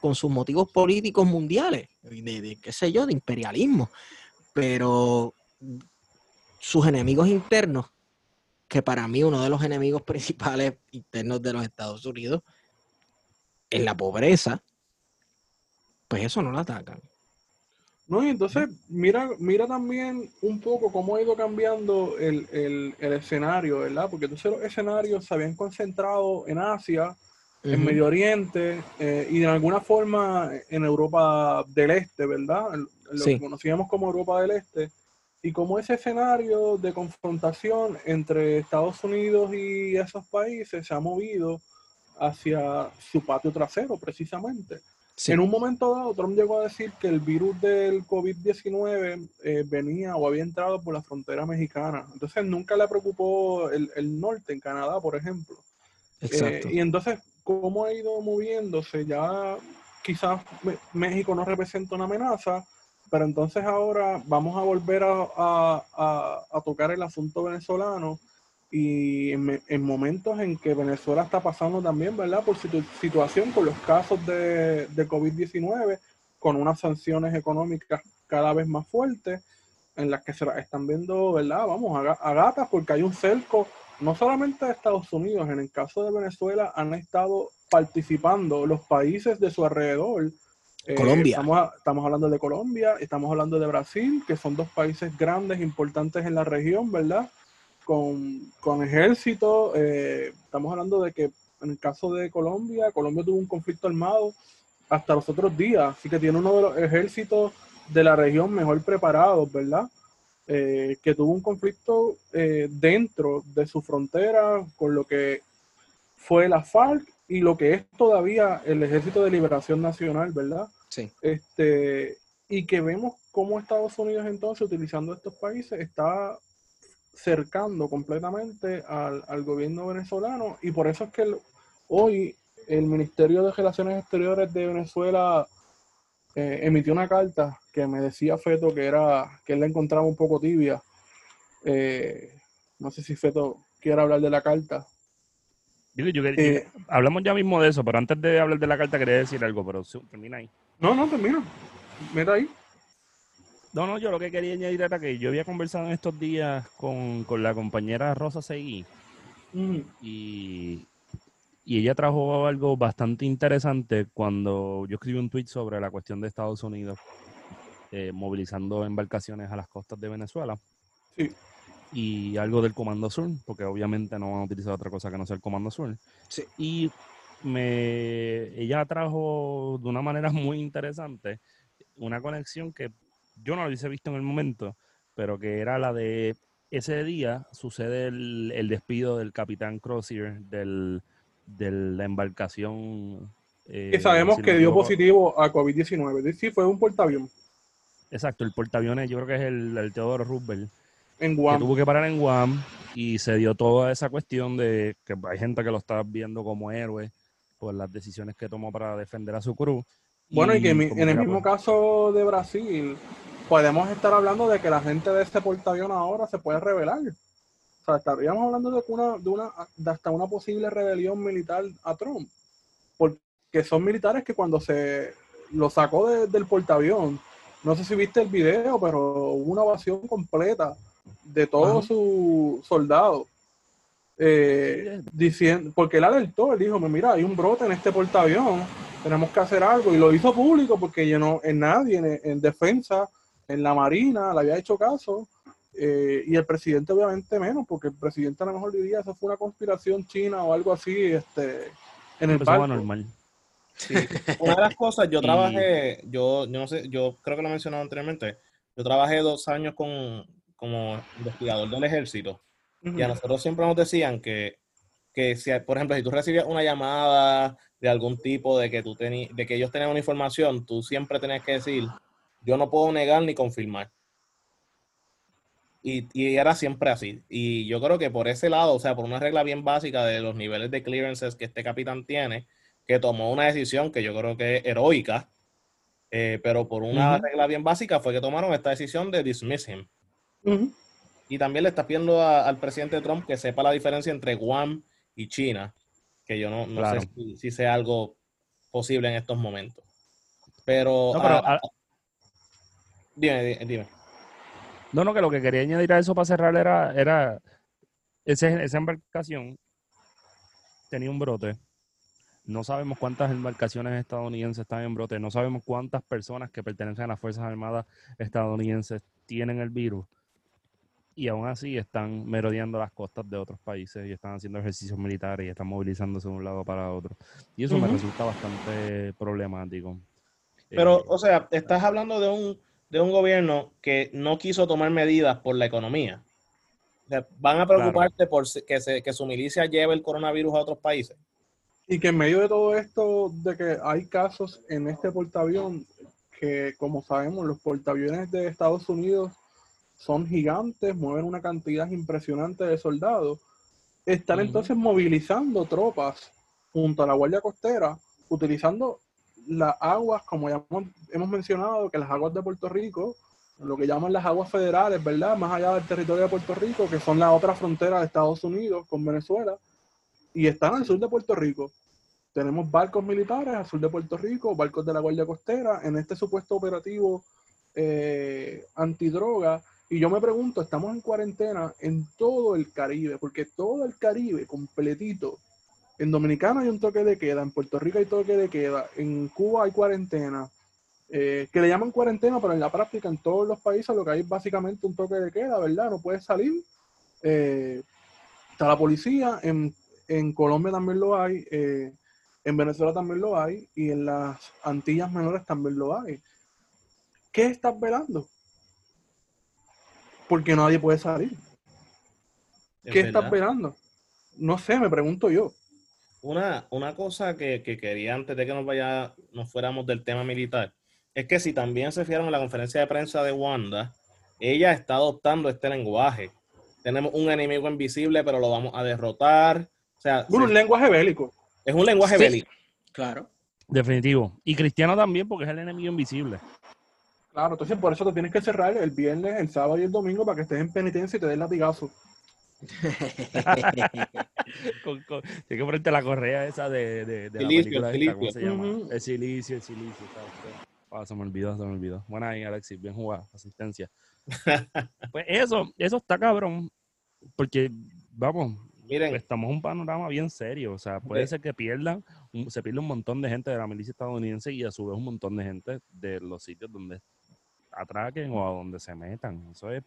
con sus motivos políticos mundiales, de, qué sé yo, de imperialismo. Pero sus enemigos internos, que para mí uno de los enemigos principales internos de los Estados Unidos es la pobreza, pues eso no lo atacan. No, y entonces mira, mira también un poco cómo ha ido cambiando el, el- el escenario, ¿verdad? Porque entonces los escenarios se habían concentrado en Asia, en. Medio Oriente eh, y de alguna forma en Europa del Este, ¿verdad? En- en Lo Sí. que conocíamos como Europa del Este. Y como ese escenario de confrontación entre Estados Unidos y esos países se ha movido hacia su patio trasero, precisamente. Sí. En un momento dado, Trump llegó a decir que el virus del COVID-19 eh, venía o había entrado por la frontera mexicana. Entonces nunca le preocupó el, el norte, en Canadá, por ejemplo. Exacto. Eh, y entonces, ¿cómo ha ido moviéndose? Ya quizás México no representa una amenaza, pero entonces ahora vamos a volver a, a- a- a tocar el asunto venezolano y en, en momentos en que Venezuela está pasando también, ¿verdad? Por situ- situación con los casos de, de COVID-19, con unas sanciones económicas cada vez más fuertes, en las que se las están viendo, ¿verdad? Vamos, a, a gatas, porque hay un cerco, no solamente de Estados Unidos, en el caso de Venezuela han estado participando los países de su alrededor. Eh, Colombia. Estamos, estamos hablando de Colombia, estamos hablando de Brasil, que son dos países grandes, importantes en la región, ¿verdad? Con, con ejército. eh, estamos hablando de que en el caso de Colombia, Colombia tuvo un conflicto armado hasta los otros días. Así que tiene uno de los ejércitos de la región mejor preparados, ¿verdad? Eh, que tuvo un conflicto eh, dentro de su frontera con lo que fue la FARC y lo que es todavía el Ejército de Liberación Nacional, ¿verdad? Sí. Este, y que vemos cómo Estados Unidos entonces, utilizando estos países, está cercando completamente al, al gobierno venezolano y por eso es que el- hoy el Ministerio de Relaciones Exteriores de Venezuela eh, emitió una carta que me decía Feto que era que él la encontraba un poco tibia. Eh, no sé si Feto quiere hablar de la carta. Yo Eh, hablamos ya mismo de eso, pero antes de hablar de la carta quería decir algo, pero termina ahí. no, no, termina. Meta ahí. No, no, yo lo que quería añadir era que yo había conversado en estos días con, con la compañera Rosa Seguí Mm, y, y ella trajo algo bastante interesante cuando yo escribí un tweet sobre la cuestión de Estados Unidos eh, movilizando embarcaciones a las costas de Venezuela. Sí. Y algo del Comando Sur, porque obviamente no van a utilizar otra cosa que no sea el Comando Sur. Sí. Y me, ella trajo de una manera muy interesante una conexión que yo no lo hubiese visto en el momento, pero que era la de ese día sucede el, el despido del capitán Crozier del, de la embarcación. eh, que sabemos si que dio positivo a COVID-19. Sí, fue un portaavión Exacto, el portaaviones, yo creo que es el, el Teodoro Roosevelt, en que Guam. tuvo que parar en Guam y se dio toda esa cuestión de que hay gente que lo está viendo como héroe por las decisiones que tomó para defender a su cruz. Bueno, y que mi- en el mismo pues, caso de Brasil, podemos estar hablando de que la gente de este portaavión ahora se puede rebelar. O sea, estaríamos hablando de, una, de, una, de hasta una posible rebelión militar a Trump. Porque son militares que cuando se lo sacó de- del portaavión, no sé si viste el video, pero hubo una ovación completa de todos sus soldados. Eh, diciendo, porque él alertó, él dijo, mira, hay un brote en este portaavión, tenemos que hacer algo, y lo hizo público porque yo no, en nadie, en, en defensa, en la marina, le había hecho caso, eh, y el presidente obviamente menos, porque el presidente a lo mejor diría, eso fue una conspiración china o algo así, este, en el barco. normal. Sí. Una de las cosas, yo Y- trabajé, yo, yo no sé, yo creo que lo he mencionado anteriormente, yo trabajé dos años con, como investigador del ejército y a nosotros siempre nos decían que, que si, por ejemplo, si tú recibías una llamada de algún tipo de que tú tení, de que ellos tenían una información, tú siempre tenías que decir, yo no puedo negar ni confirmar. Y, y era siempre así. Y yo creo que por ese lado, o sea, por una regla bien básica de los niveles de clearances que este capitán tiene, que tomó una decisión que yo creo que es heroica, eh, pero por una regla bien básica fue que tomaron esta decisión de dismiss him. Y también le está pidiendo a- al presidente Trump que sepa la diferencia entre Guam y China, que yo no, no Claro. sé si, si sea algo posible en estos momentos. Pero, No, pero, ah, dime, di- dime. No, no, que lo que quería añadir a eso para cerrar era, era ese- esa embarcación tenía un brote. No sabemos cuántas embarcaciones estadounidenses están en brote. No sabemos cuántas personas que pertenecen a las Fuerzas Armadas estadounidenses tienen el virus. Y aún así están merodeando las costas de otros países y están haciendo ejercicios militares y están movilizándose de un lado para otro. Y eso me resulta bastante problemático. Pero, Eh, o sea, estás hablando de un, de un gobierno que no quiso tomar medidas por la economía. O sea, ¿Van a preocuparte por que, se, que su milicia lleve el coronavirus a otros países? Y que en medio de todo esto, de que hay casos en este portaavión, que como sabemos, los portaaviones de Estados Unidos son gigantes, mueven una cantidad impresionante de soldados, están entonces movilizando tropas junto a la Guardia Costera, utilizando las aguas, como ya hemos, hemos mencionado, que las aguas de Puerto Rico, lo que llaman las aguas federales, ¿verdad? Más allá del territorio de Puerto Rico, que son la otra frontera de Estados Unidos con Venezuela, y están al sur de Puerto Rico. Tenemos barcos militares al sur de Puerto Rico, barcos de la Guardia Costera, en este supuesto operativo eh, antidroga. Y yo me pregunto, estamos en cuarentena en todo el Caribe, porque todo el Caribe completito, en Dominicana hay un toque de queda, en Puerto Rico hay toque de queda, en Cuba hay cuarentena, eh, que le llaman cuarentena, pero en la práctica en todos los países lo que hay es básicamente un toque de queda, ¿verdad? No puedes salir. Eh, está la policía, en, en Colombia también lo hay. eh, En Venezuela también lo hay y en las Antillas Menores también lo hay. ¿Qué estás velando? Porque nadie puede salir. Es ¿Qué estás verdad. velando? No sé, me pregunto yo. Una, una cosa que, que quería antes de que nos vaya, nos fuéramos del tema militar, es que si también se fijaron en la conferencia de prensa de Wanda, ella está adoptando este lenguaje. Tenemos un enemigo invisible, pero lo vamos a derrotar. O sea, Bueno, se- un lenguaje bélico. es un lenguaje Sí. bélico. Claro. Definitivo. Y Cristiano también, porque es el enemigo invisible. Claro, entonces por eso te tienes que cerrar el viernes, el sábado y el domingo para que estés en penitencia y te des latigazo. Con- con- Tienes que ponerte la correa esa de, de, de la Silicio, película esta, ¿cómo se silicio. llama? El silicio, el silicio. Ah, se me olvidó, se me olvidó. Buena ahí, Alexis, bien jugada, asistencia. pues eso, eso está cabrón, porque, vamos, Miren, estamos en un panorama bien serio. O sea, puede ser que pierdan, se pierda un montón de gente de la milicia estadounidense y a su vez un montón de gente de los sitios donde atraquen o a donde se metan. Eso es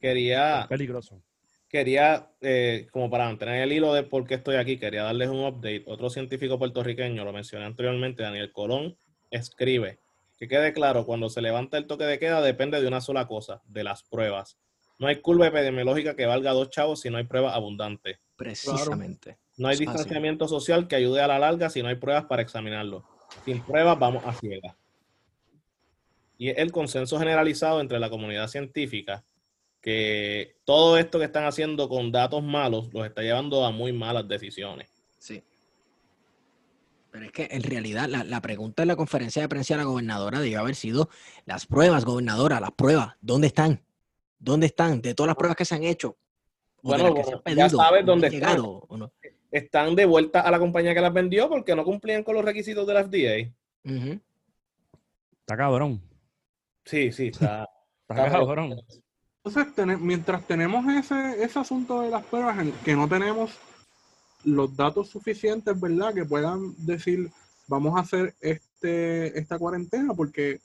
quería, peligroso. quería eh, como para mantener el hilo de por qué estoy aquí, quería darles un update. Otro científico puertorriqueño, lo mencioné anteriormente, Daniel Colón, escribe que quede claro, cuando se levanta el toque de queda depende de una sola cosa, de las pruebas. No hay curva epidemiológica que valga dos chavos si no hay pruebas abundantes. Precisamente. No hay distanciamiento social que ayude a la larga si no hay pruebas para examinarlo. Sin pruebas vamos a ciegas. Y es el consenso generalizado entre la comunidad científica que todo esto que están haciendo con datos malos los está llevando a muy malas decisiones. Sí. Pero es que en realidad la, la pregunta en la conferencia de prensa de la gobernadora debió haber sido las pruebas, gobernadora, las pruebas, ¿dónde están? ¿Dónde están? De todas las pruebas que se han hecho. Bueno, bueno, han ya pedido, sabes ¿o dónde están. no? Están de vuelta a la compañía que las vendió porque no cumplían con los requisitos de la FDA. Ujú. Está cabrón. Sí, sí, está. Está está- cabrón. Entonces, mientras tenemos ese, ese asunto de las pruebas, en que no tenemos los datos suficientes, ¿verdad? Que puedan decir, vamos a hacer este, esta cuarentena, porque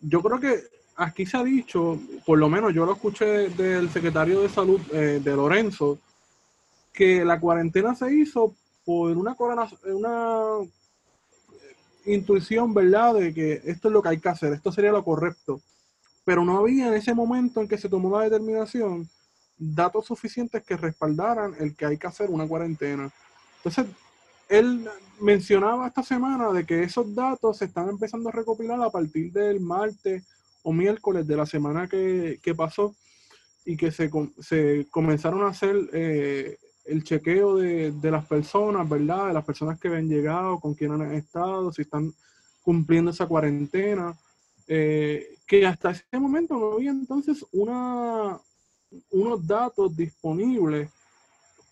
yo creo que aquí se ha dicho, por lo menos yo lo escuché del secretario de salud eh, de Lorenzo, que la cuarentena se hizo por una, corona- una intuición, ¿verdad? De que esto es lo que hay que hacer, esto sería lo correcto pero no había en ese momento en que se tomó la determinación datos suficientes que respaldaran el que hay que hacer una cuarentena. Entonces, él mencionaba esta semana de que esos datos se están empezando a recopilar a partir del martes o miércoles de la semana que, que pasó y que se, se comenzaron a hacer eh, el chequeo de, de las personas, ¿verdad? De las personas que habían llegado, con quién han estado, si están cumpliendo esa cuarentena eh, que hasta ese momento no había entonces una, unos datos disponibles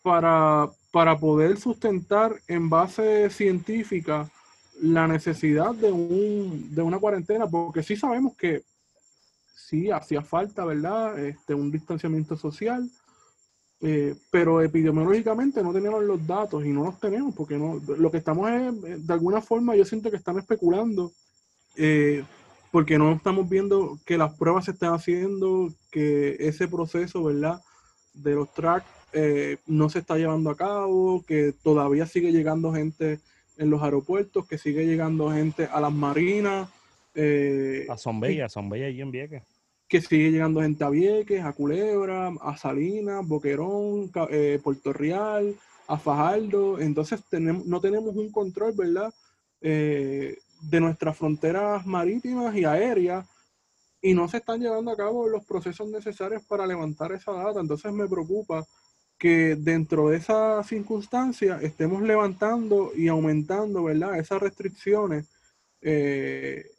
para, para poder sustentar en base científica la necesidad de, un, de una cuarentena, porque sí sabemos que sí hacía falta, ¿verdad? Este, un distanciamiento social, eh, pero epidemiológicamente no teníamos los datos y no los tenemos, porque no, lo que estamos es, de alguna forma, yo siento que están especulando. eh, porque no estamos viendo que las pruebas se están haciendo, que ese proceso, ¿verdad? De los tracks eh, no se está llevando a cabo, que todavía sigue llegando gente en los aeropuertos, que sigue llegando gente a las marinas, eh, A Zombella, Zombella y en Vieques. Que sigue llegando gente a Vieques, a Culebra, a Salinas, Boquerón, eh, Puerto Real, a Fajardo. Entonces tenemos, no tenemos un control, ¿verdad? Eh, de nuestras fronteras marítimas y aéreas y no se están llevando a cabo los procesos necesarios para levantar esa data. Entonces me preocupa que dentro de esa circunstancia estemos levantando y aumentando, ¿verdad? Esas restricciones eh,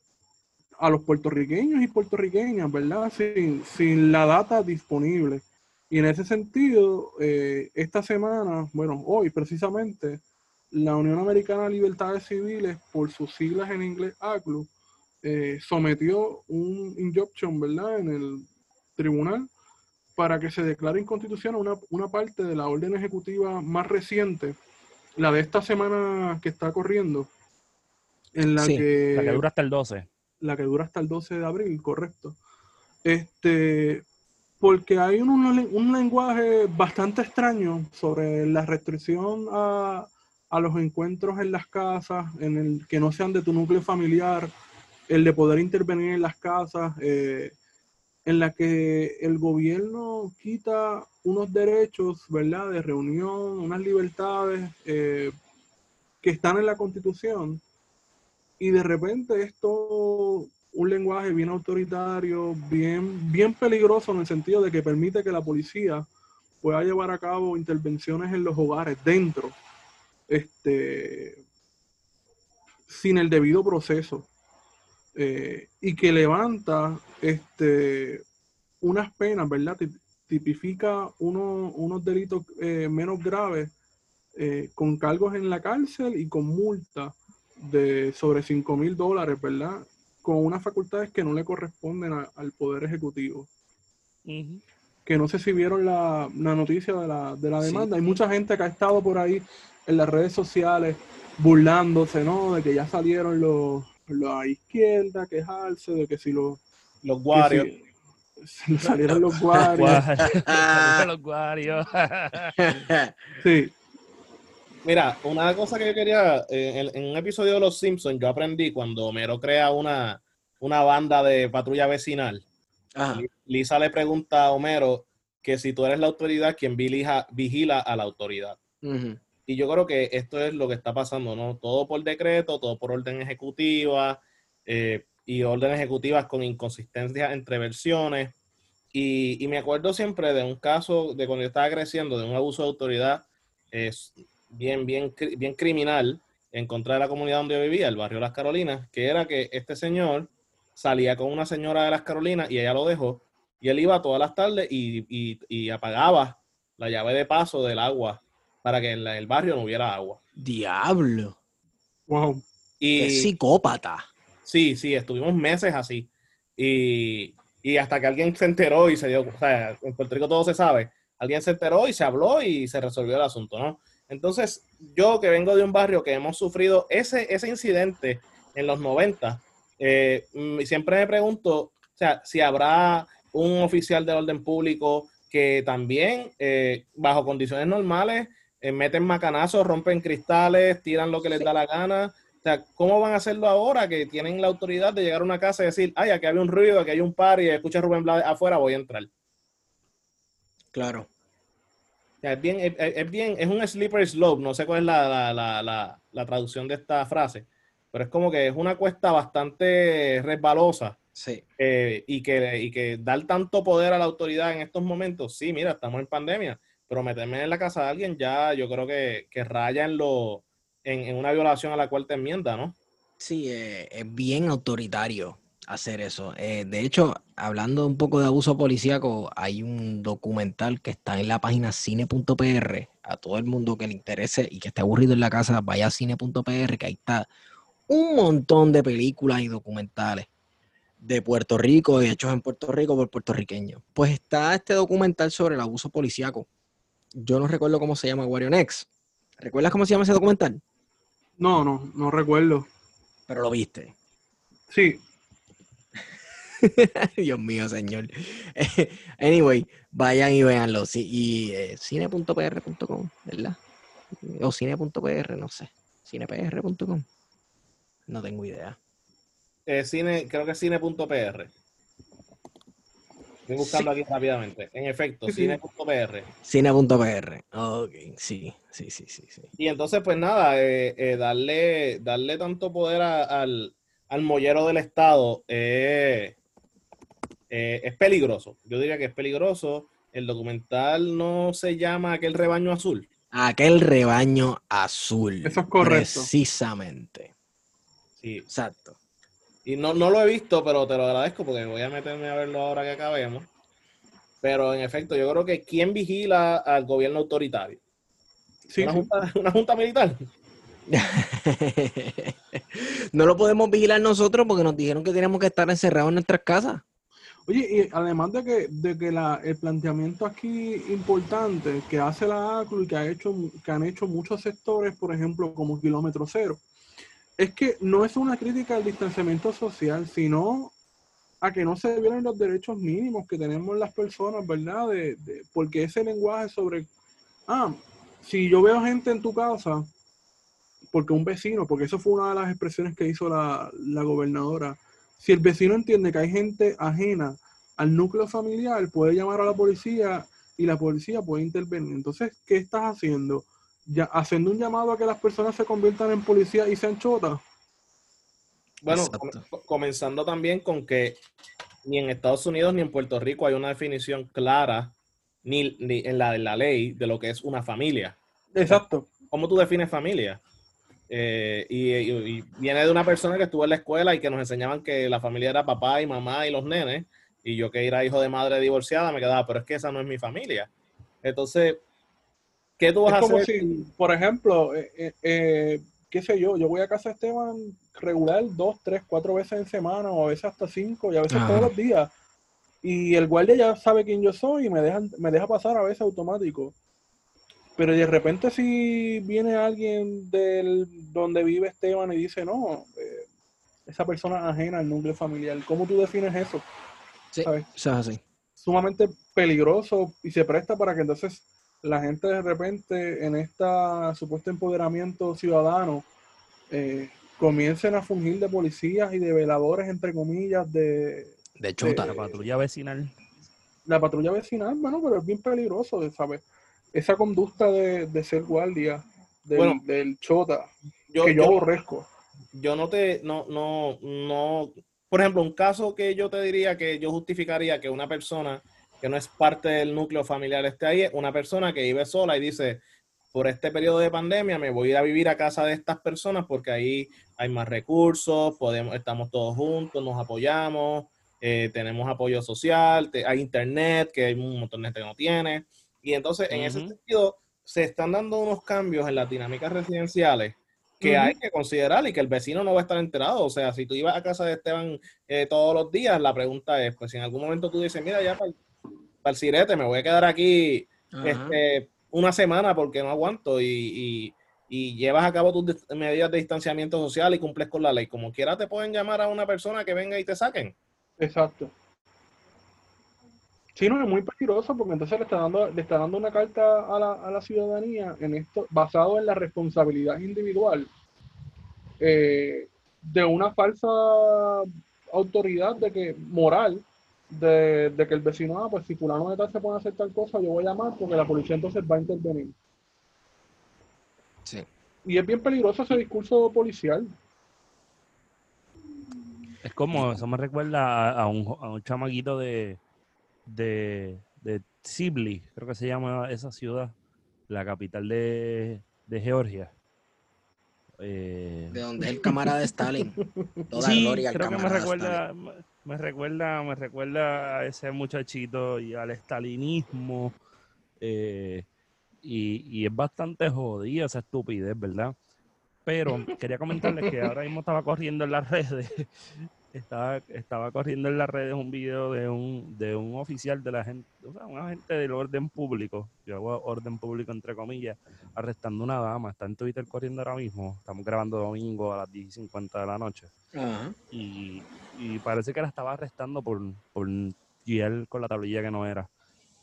a los puertorriqueños y puertorriqueñas, ¿verdad? Sin, sin la data disponible. Y en ese sentido, eh, esta semana, bueno, hoy precisamente, la Unión Americana de Libertades Civiles, por sus siglas en inglés ACLU, eh, sometió un injunction, ¿verdad?, en el tribunal para que se declare inconstitucional una, una parte de la orden ejecutiva más reciente, la de esta semana que está corriendo, en la Sí, que La que dura hasta el 12. La que dura hasta el 12 de abril, correcto. Este, porque hay un, un- lenguaje bastante extraño sobre la restricción a, a los encuentros en las casas, en el que no sean de tu núcleo familiar, el de poder intervenir en las casas, eh, en la que el gobierno quita unos derechos, ¿verdad?, de reunión, unas libertades eh, que están en la Constitución, y de repente esto un lenguaje bien autoritario, bien, bien peligroso en el sentido de que permite que la policía pueda llevar a cabo intervenciones en los hogares dentro, este, sin el debido proceso. Eh, y que levanta este, unas penas, ¿verdad? Tipifica unos delitos eh, menos graves eh, con cargos en la cárcel y con multa de sobre 5 mil dólares, ¿verdad? Con unas facultades que no le corresponden al Poder Ejecutivo. Que no sé si vieron la, noticia de la, de la demanda. Hay mucha gente que ha estado por ahí en las redes sociales burlándose, ¿no? De que ya salieron los, la izquierda quejarse de que si los... Los guarios. salieron los guarios. los guarios. sí. Mira, una cosa que yo quería, eh, en, un episodio de Los Simpsons, yo aprendí cuando Homero crea una, una banda de patrulla vecinal. Lisa le pregunta a Homero que si tú eres la autoridad, ¿quién vigila, a la autoridad? Y yo creo que esto es lo que está pasando, ¿no? Todo por decreto, todo por orden ejecutiva eh, y orden ejecutivas con inconsistencias entre versiones. Y, me acuerdo siempre de un caso de cuando yo estaba creciendo, de un abuso de autoridad bien, bien, bien criminal en contra de la comunidad donde yo vivía, el barrio Las Carolinas, que era que este señor salía con una señora de Las Carolinas y ella lo dejó, y él iba todas las tardes y, y apagaba la llave de paso del agua para que en el barrio no hubiera agua. Diablo. Wow. Y, psicópata. Sí, sí, estuvimos meses así. Y, hasta que alguien se enteró y se dio, o sea, en Puerto Rico todo se sabe, alguien se enteró y se habló y se resolvió el asunto, ¿no? Entonces, yo que vengo de un barrio que hemos sufrido ese, ese incidente en los 90, eh, siempre me pregunto, o sea, si habrá un oficial de orden público que también, eh, bajo condiciones normales, eh, meten macanazos, rompen cristales, tiran lo que les da la gana. O sea, ¿cómo van a hacerlo ahora que tienen la autoridad de llegar a una casa y decir, ay, aquí había un ruido, aquí hay un par y escucha Rubén Blades afuera, voy a entrar? Claro. Es bien, es, bien, es un slippery slope, no sé cuál es la, traducción de esta frase, pero es como que es una cuesta bastante resbalosa. Sí. Eh, y, que, y que dar tanto poder a la autoridad en estos momentos, sí, mira, estamos en pandemia, pero meterme en la casa de alguien ya yo creo que, raya en, lo, en, una violación a la cuarta enmienda, ¿no? Sí, eh, es bien autoritario hacer eso. Eh, de hecho, hablando un poco de abuso policíaco, hay un documental que está en la página cine.pr. A todo el mundo que le interese y que esté aburrido en la casa, vaya a cine.pr, que ahí está un montón de películas y documentales de Puerto Rico, hechos en Puerto Rico por puertorriqueños. Pues está este documental sobre el abuso policíaco yo no recuerdo cómo se llama Wario Next. ¿Recuerdas cómo se llama ese documental? No, no, no recuerdo. Pero lo viste. Sí. Dios mío, señor. anyway, vayan y véanlo. Sí, y eh, cine.pr.com, ¿verdad? O cine.pr, no sé. Cinepr.com. No tengo idea. Eh, cine, creo que es cine.pr. Estoy buscando aquí rápidamente. En efecto, cine.pr. Cine.pr. Ok, sí, sí, sí, sí, sí. Y entonces, pues nada, eh, eh, darle, darle tanto poder al, al, mollero del Estado eh, es peligroso. Yo diría que es peligroso. El documental no se llama Aquel rebaño azul. Aquel rebaño azul. Eso es correcto. Precisamente. Sí. Exacto. Y no, no lo he visto, pero te lo agradezco porque voy a meterme a verlo ahora que acabemos. Pero en efecto, yo creo que ¿quién vigila al gobierno autoritario? ¿Una, Junta, ¿Una, junta, militar? no lo podemos vigilar nosotros porque nos dijeron que tenemos que estar encerrados en nuestras casas. Oye, y además de que, de que la, el planteamiento aquí importante que hace la ACLU y que, ha hecho, que han hecho muchos sectores, por ejemplo, como Kilómetro Cero, es que no es una crítica al distanciamiento social, sino a que no se violen los derechos mínimos que tenemos las personas, ¿verdad? De, porque ese lenguaje sobre, ah, si yo veo gente en tu casa porque un vecino, porque eso fue una de las expresiones que hizo la, la gobernadora, si el vecino entiende que hay gente ajena al núcleo familiar, puede llamar a la policía y la policía puede intervenir. Entonces, ¿qué estás haciendo? Ya, haciendo un llamado a que las personas se conviertan en policía y sean chotas. Bueno, com- comenzando también con que ni en Estados Unidos ni en Puerto Rico hay una definición clara, ni, ni en la de la ley, de lo que es una familia. Exacto. ¿Cómo tú defines familia? Eh, y, y- y viene de una persona que estuvo en la escuela y que nos enseñaban que la familia era papá y mamá y los nenes, y yo que era hijo de madre divorciada me quedaba, pero es que esa no es mi familia. Entonces, ¿qué tú vas Es a como hacer? si, por ejemplo, eh, eh, eh, qué sé yo, yo voy a casa de Esteban regular dos, tres, cuatro veces en semana, o a veces hasta cinco, y a veces Ajá. todos los días. Y el guardia ya sabe quién yo soy y me, dejan, me deja pasar a veces automático. Pero de repente si viene alguien del donde vive Esteban y dice, no, eh, esa persona ajena al núcleo familiar, ¿cómo tú defines eso? Sí, ¿Sabes? es así. sumamente peligroso y se presta para que entonces la gente de repente en este supuesto empoderamiento ciudadano eh, comiencen a fungir de policías y de veladores, entre comillas, de De chota. La patrulla vecinal. la patrulla vecinal, bueno, pero es bien peligroso, ¿sabes? Esa conducta de, de ser guardia del, Bueno, del chota, Yo, que yo yo- aborrezco. yo no te, no, no, no, por ejemplo, un caso que yo te diría que yo justificaría que una persona que no es parte del núcleo familiar esté ahí, es una persona que vive sola y dice, por este periodo de pandemia me voy a ir a vivir a casa de estas personas porque ahí hay más recursos, podemos, estamos todos juntos, nos apoyamos, eh, tenemos apoyo social, te- hay internet, que hay un montón de gente que no tiene. Y entonces, en ese sentido, se están dando unos cambios en las dinámicas residenciales que hay que considerar y que el vecino no va a estar enterado. O sea, si tú ibas a casa de Esteban eh, todos los días, la pregunta es, pues si en algún momento tú dices, mira, ya para el, para el sirete me voy a quedar aquí este, una semana porque no aguanto y, y- y llevas a cabo tus medidas de distanciamiento social y cumples con la ley. Como quiera te pueden llamar a una persona que venga y te saquen. Exacto. Sí, no, es muy peligroso porque entonces le está dando, le está dando una carta a la, a la ciudadanía en esto, basado en la responsabilidad individual eh, de una falsa autoridad de que, moral, de, de que el vecino, ah, pues si fulano de tal se puede hacer tal cosa, yo voy a llamar porque la policía entonces va a intervenir. Sí. Y es bien peligroso ese discurso policial. Es como, eso me recuerda a, a un, a un chamaquito de, de, de Sibley, creo que se llama esa ciudad, la capital de, de Georgia. Eh, De donde es el camarada de Stalin. Toda sí, gloria al creo que me recuerda, me recuerda, me recuerda a ese muchachito y al estalinismo. eh, y, y es bastante jodida esa estupidez, ¿verdad? Pero quería comentarles que ahora mismo estaba corriendo en las redes, estaba, estaba corriendo en las redes un video de un, de un oficial de la gente, o sea, un agente del orden público, yo hago orden público entre comillas, arrestando una dama, está en Twitter corriendo ahora mismo, estamos grabando domingo a las 10 y 50 de la noche. Y, y parece que la estaba arrestando por, por guiar con la tablilla que no era.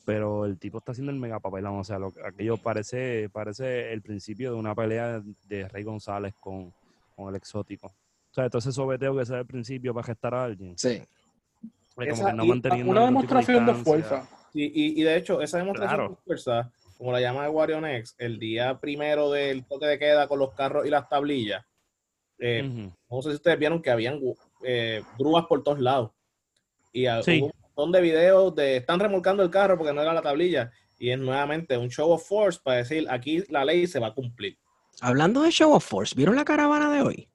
Pero el tipo está haciendo el mega papelón, o sea, lo, aquello parece, parece el principio de una pelea de Rey González con, con el exótico. Sea, entonces sobeteo que sea el principio para gestar a alguien. Sí. Esa- como que no y manteniendo Una de demostración de fuerza. Y, y, y de hecho, esa demostración Claro. de fuerza, como la llama de Wario Next, el día primero del toque de queda con los carros y las tablillas, eh, no sé si ustedes vieron que habían eh, grúas por todos lados. Y ah, Sí. hubo un montón de videos de están remolcando el carro porque no era la tablilla. Y es nuevamente un show of force para decir aquí la ley se va a cumplir. Hablando de Show of Force, ¿vieron la caravana de hoy?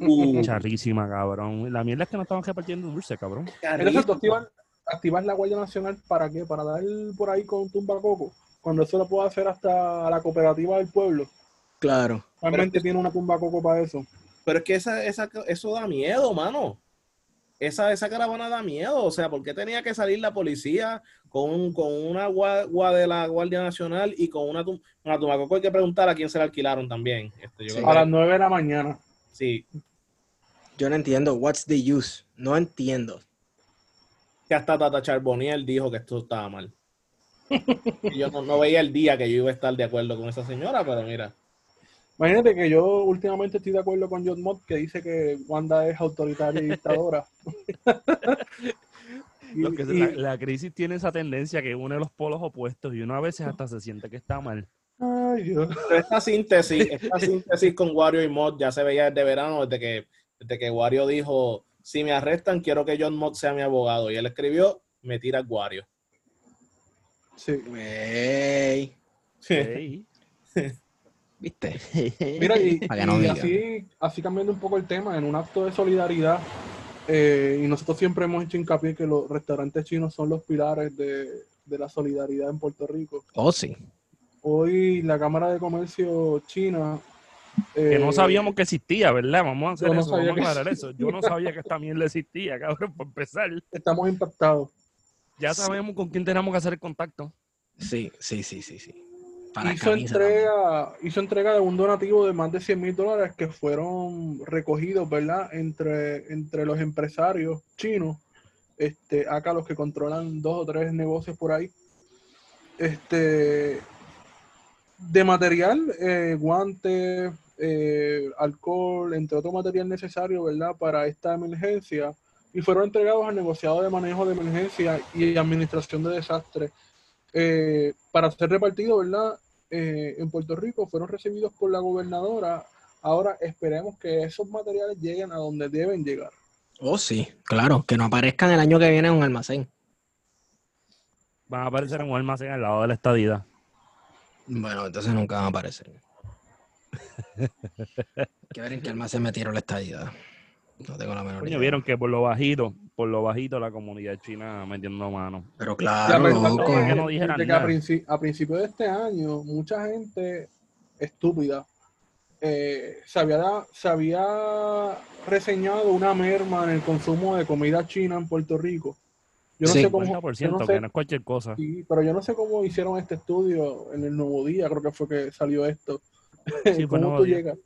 Uh, Charrísima, cabrón. La mierda es que no estaban repartiendo dulce, cabrón. Entonces, tú activas, activas la Guardia Nacional para qué? Para dar por ahí con tumbacoco. Cuando eso lo puede hacer hasta la cooperativa del pueblo. Claro. Realmente tiene una tumbacoco para eso. Pero es que esa, esa, eso da miedo, mano. Esa, esa caravana da miedo. O sea, ¿por qué tenía que salir la policía con, con una guagua de la Guardia Nacional y con una, una tumacoco? Hay que preguntar a quién se la alquilaron también. Este, yo Sí. creo A que- las 9 de la mañana. Sí, Yo no entiendo. What's the use? No entiendo. que hasta Tata Charboniel dijo que esto estaba mal. Y yo no, no veía el día que yo iba a estar de acuerdo con esa señora, pero mira. Imagínate que yo últimamente estoy de acuerdo con John Mott que dice que Wanda es autoritaria y dictadora. Y- Lo que es y- la, la crisis tiene esa tendencia que une los polos opuestos y uno a veces hasta se siente que está mal. Ay, Dios. Pero esta síntesis, esta síntesis con Wario y Mod ya se veía desde verano, desde que, desde que Wario dijo, si me arrestan, quiero que John Mod sea mi abogado. Y él escribió, me tira Wario. Sí. Güey, Sí. ¿viste? Mira, y, no así, así cambiando un poco el tema, en un acto de solidaridad, eh, y nosotros siempre hemos hecho hincapié que los restaurantes chinos son los pilares de, de la solidaridad en Puerto Rico. Oh, sí. Hoy la Cámara de Comercio China... Que no eh, sabíamos que existía, ¿verdad? Vamos a hacer no eso, vamos a aclarar eso. Yo no sabía que esta mierda existía, cabrón, por empezar. Estamos impactados. Ya Sí. sabemos con quién tenemos que hacer el contacto. Sí, sí, sí, sí, sí. Para hizo también. entrega, hizo entrega de un donativo de más de 100 mil dólares que fueron recogidos, ¿verdad? Entre, entre los empresarios chinos, este, acá los que controlan dos o tres negocios por ahí. Este, de material, eh, guantes, eh, alcohol, entre otro material necesario, ¿verdad? Para esta emergencia. Y fueron entregados al negociado de manejo de emergencia y administración de desastres eh, para ser repartido, ¿verdad? Eh, en Puerto Rico fueron recibidos por la gobernadora. Ahora esperemos que esos materiales lleguen a donde deben llegar. Oh, sí, claro. Que no aparezcan el año que viene en un almacén. Van a aparecer en un almacén al lado de la estadía. Bueno, entonces nunca van a aparecer. Hay que ver en qué almacén metieron la estadía. No tengo la menor Coño, idea. vieron que por lo bajito, por lo bajito la comunidad china metiendo mano. Pero La claro, verdad loco. que es no dijeran que a, nada. princi- a principio de este año, mucha gente estúpida eh, se, había, da- se había reseñado una merma en el consumo de comida china en Puerto Rico. Yo no Sí. sé cómo. 50%, yo no que sé- no es cualquier cosa. Sí, pero yo no sé cómo hicieron este estudio en el Nuevo Día, creo que fue que salió esto. Sí, ¿Cómo Nuevo tú Día. llegas?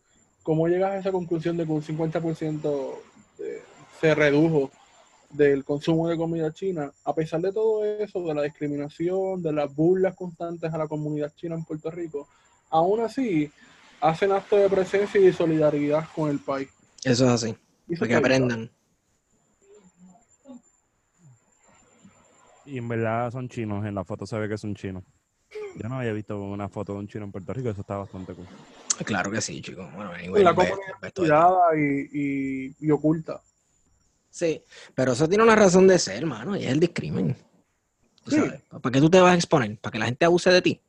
¿Cómo llegas a esa conclusión de que un 50% de- se redujo del consumo de comida china? A pesar de todo eso, de la discriminación, de las burlas constantes a la comunidad china en Puerto Rico, aún así hacen actos de presencia y de solidaridad con el país. Eso es así. Eso Para que aprendan. Y en verdad son chinos, en la foto se ve que son chinos. Yo no había visto una foto de un chino en Puerto Rico, eso está bastante cool. Claro que sí, chicos. Bueno, anyway, La comunidad y, y- y oculta. Sí, pero eso tiene una razón de ser, hermano, y es el discrimen. Tú Sí. sabes, ¿Para qué tú te vas a exponer? ¿Para que la gente abuse de ti?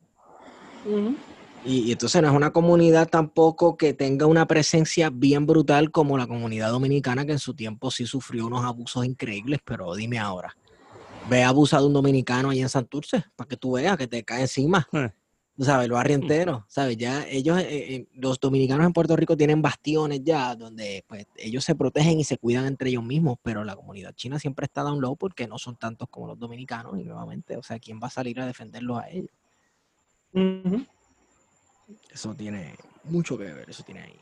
Y, y entonces no es una comunidad tampoco que tenga una presencia bien brutal como la comunidad dominicana, que en su tiempo sí sufrió unos abusos increíbles, pero dime ahora, ve a abusar de un dominicano ahí en Santurce, para que tú veas que te cae encima. Eh. Tú sabes, el barrio entero, ¿sabes? Ya ellos, eh, eh, los dominicanos en Puerto Rico tienen bastiones ya, donde pues ellos se protegen y se cuidan entre ellos mismos, pero la comunidad china siempre está down low porque no son tantos como los dominicanos y nuevamente, o sea, ¿quién va a salir a defenderlos a ellos? Eso tiene mucho que ver, eso tiene ahí.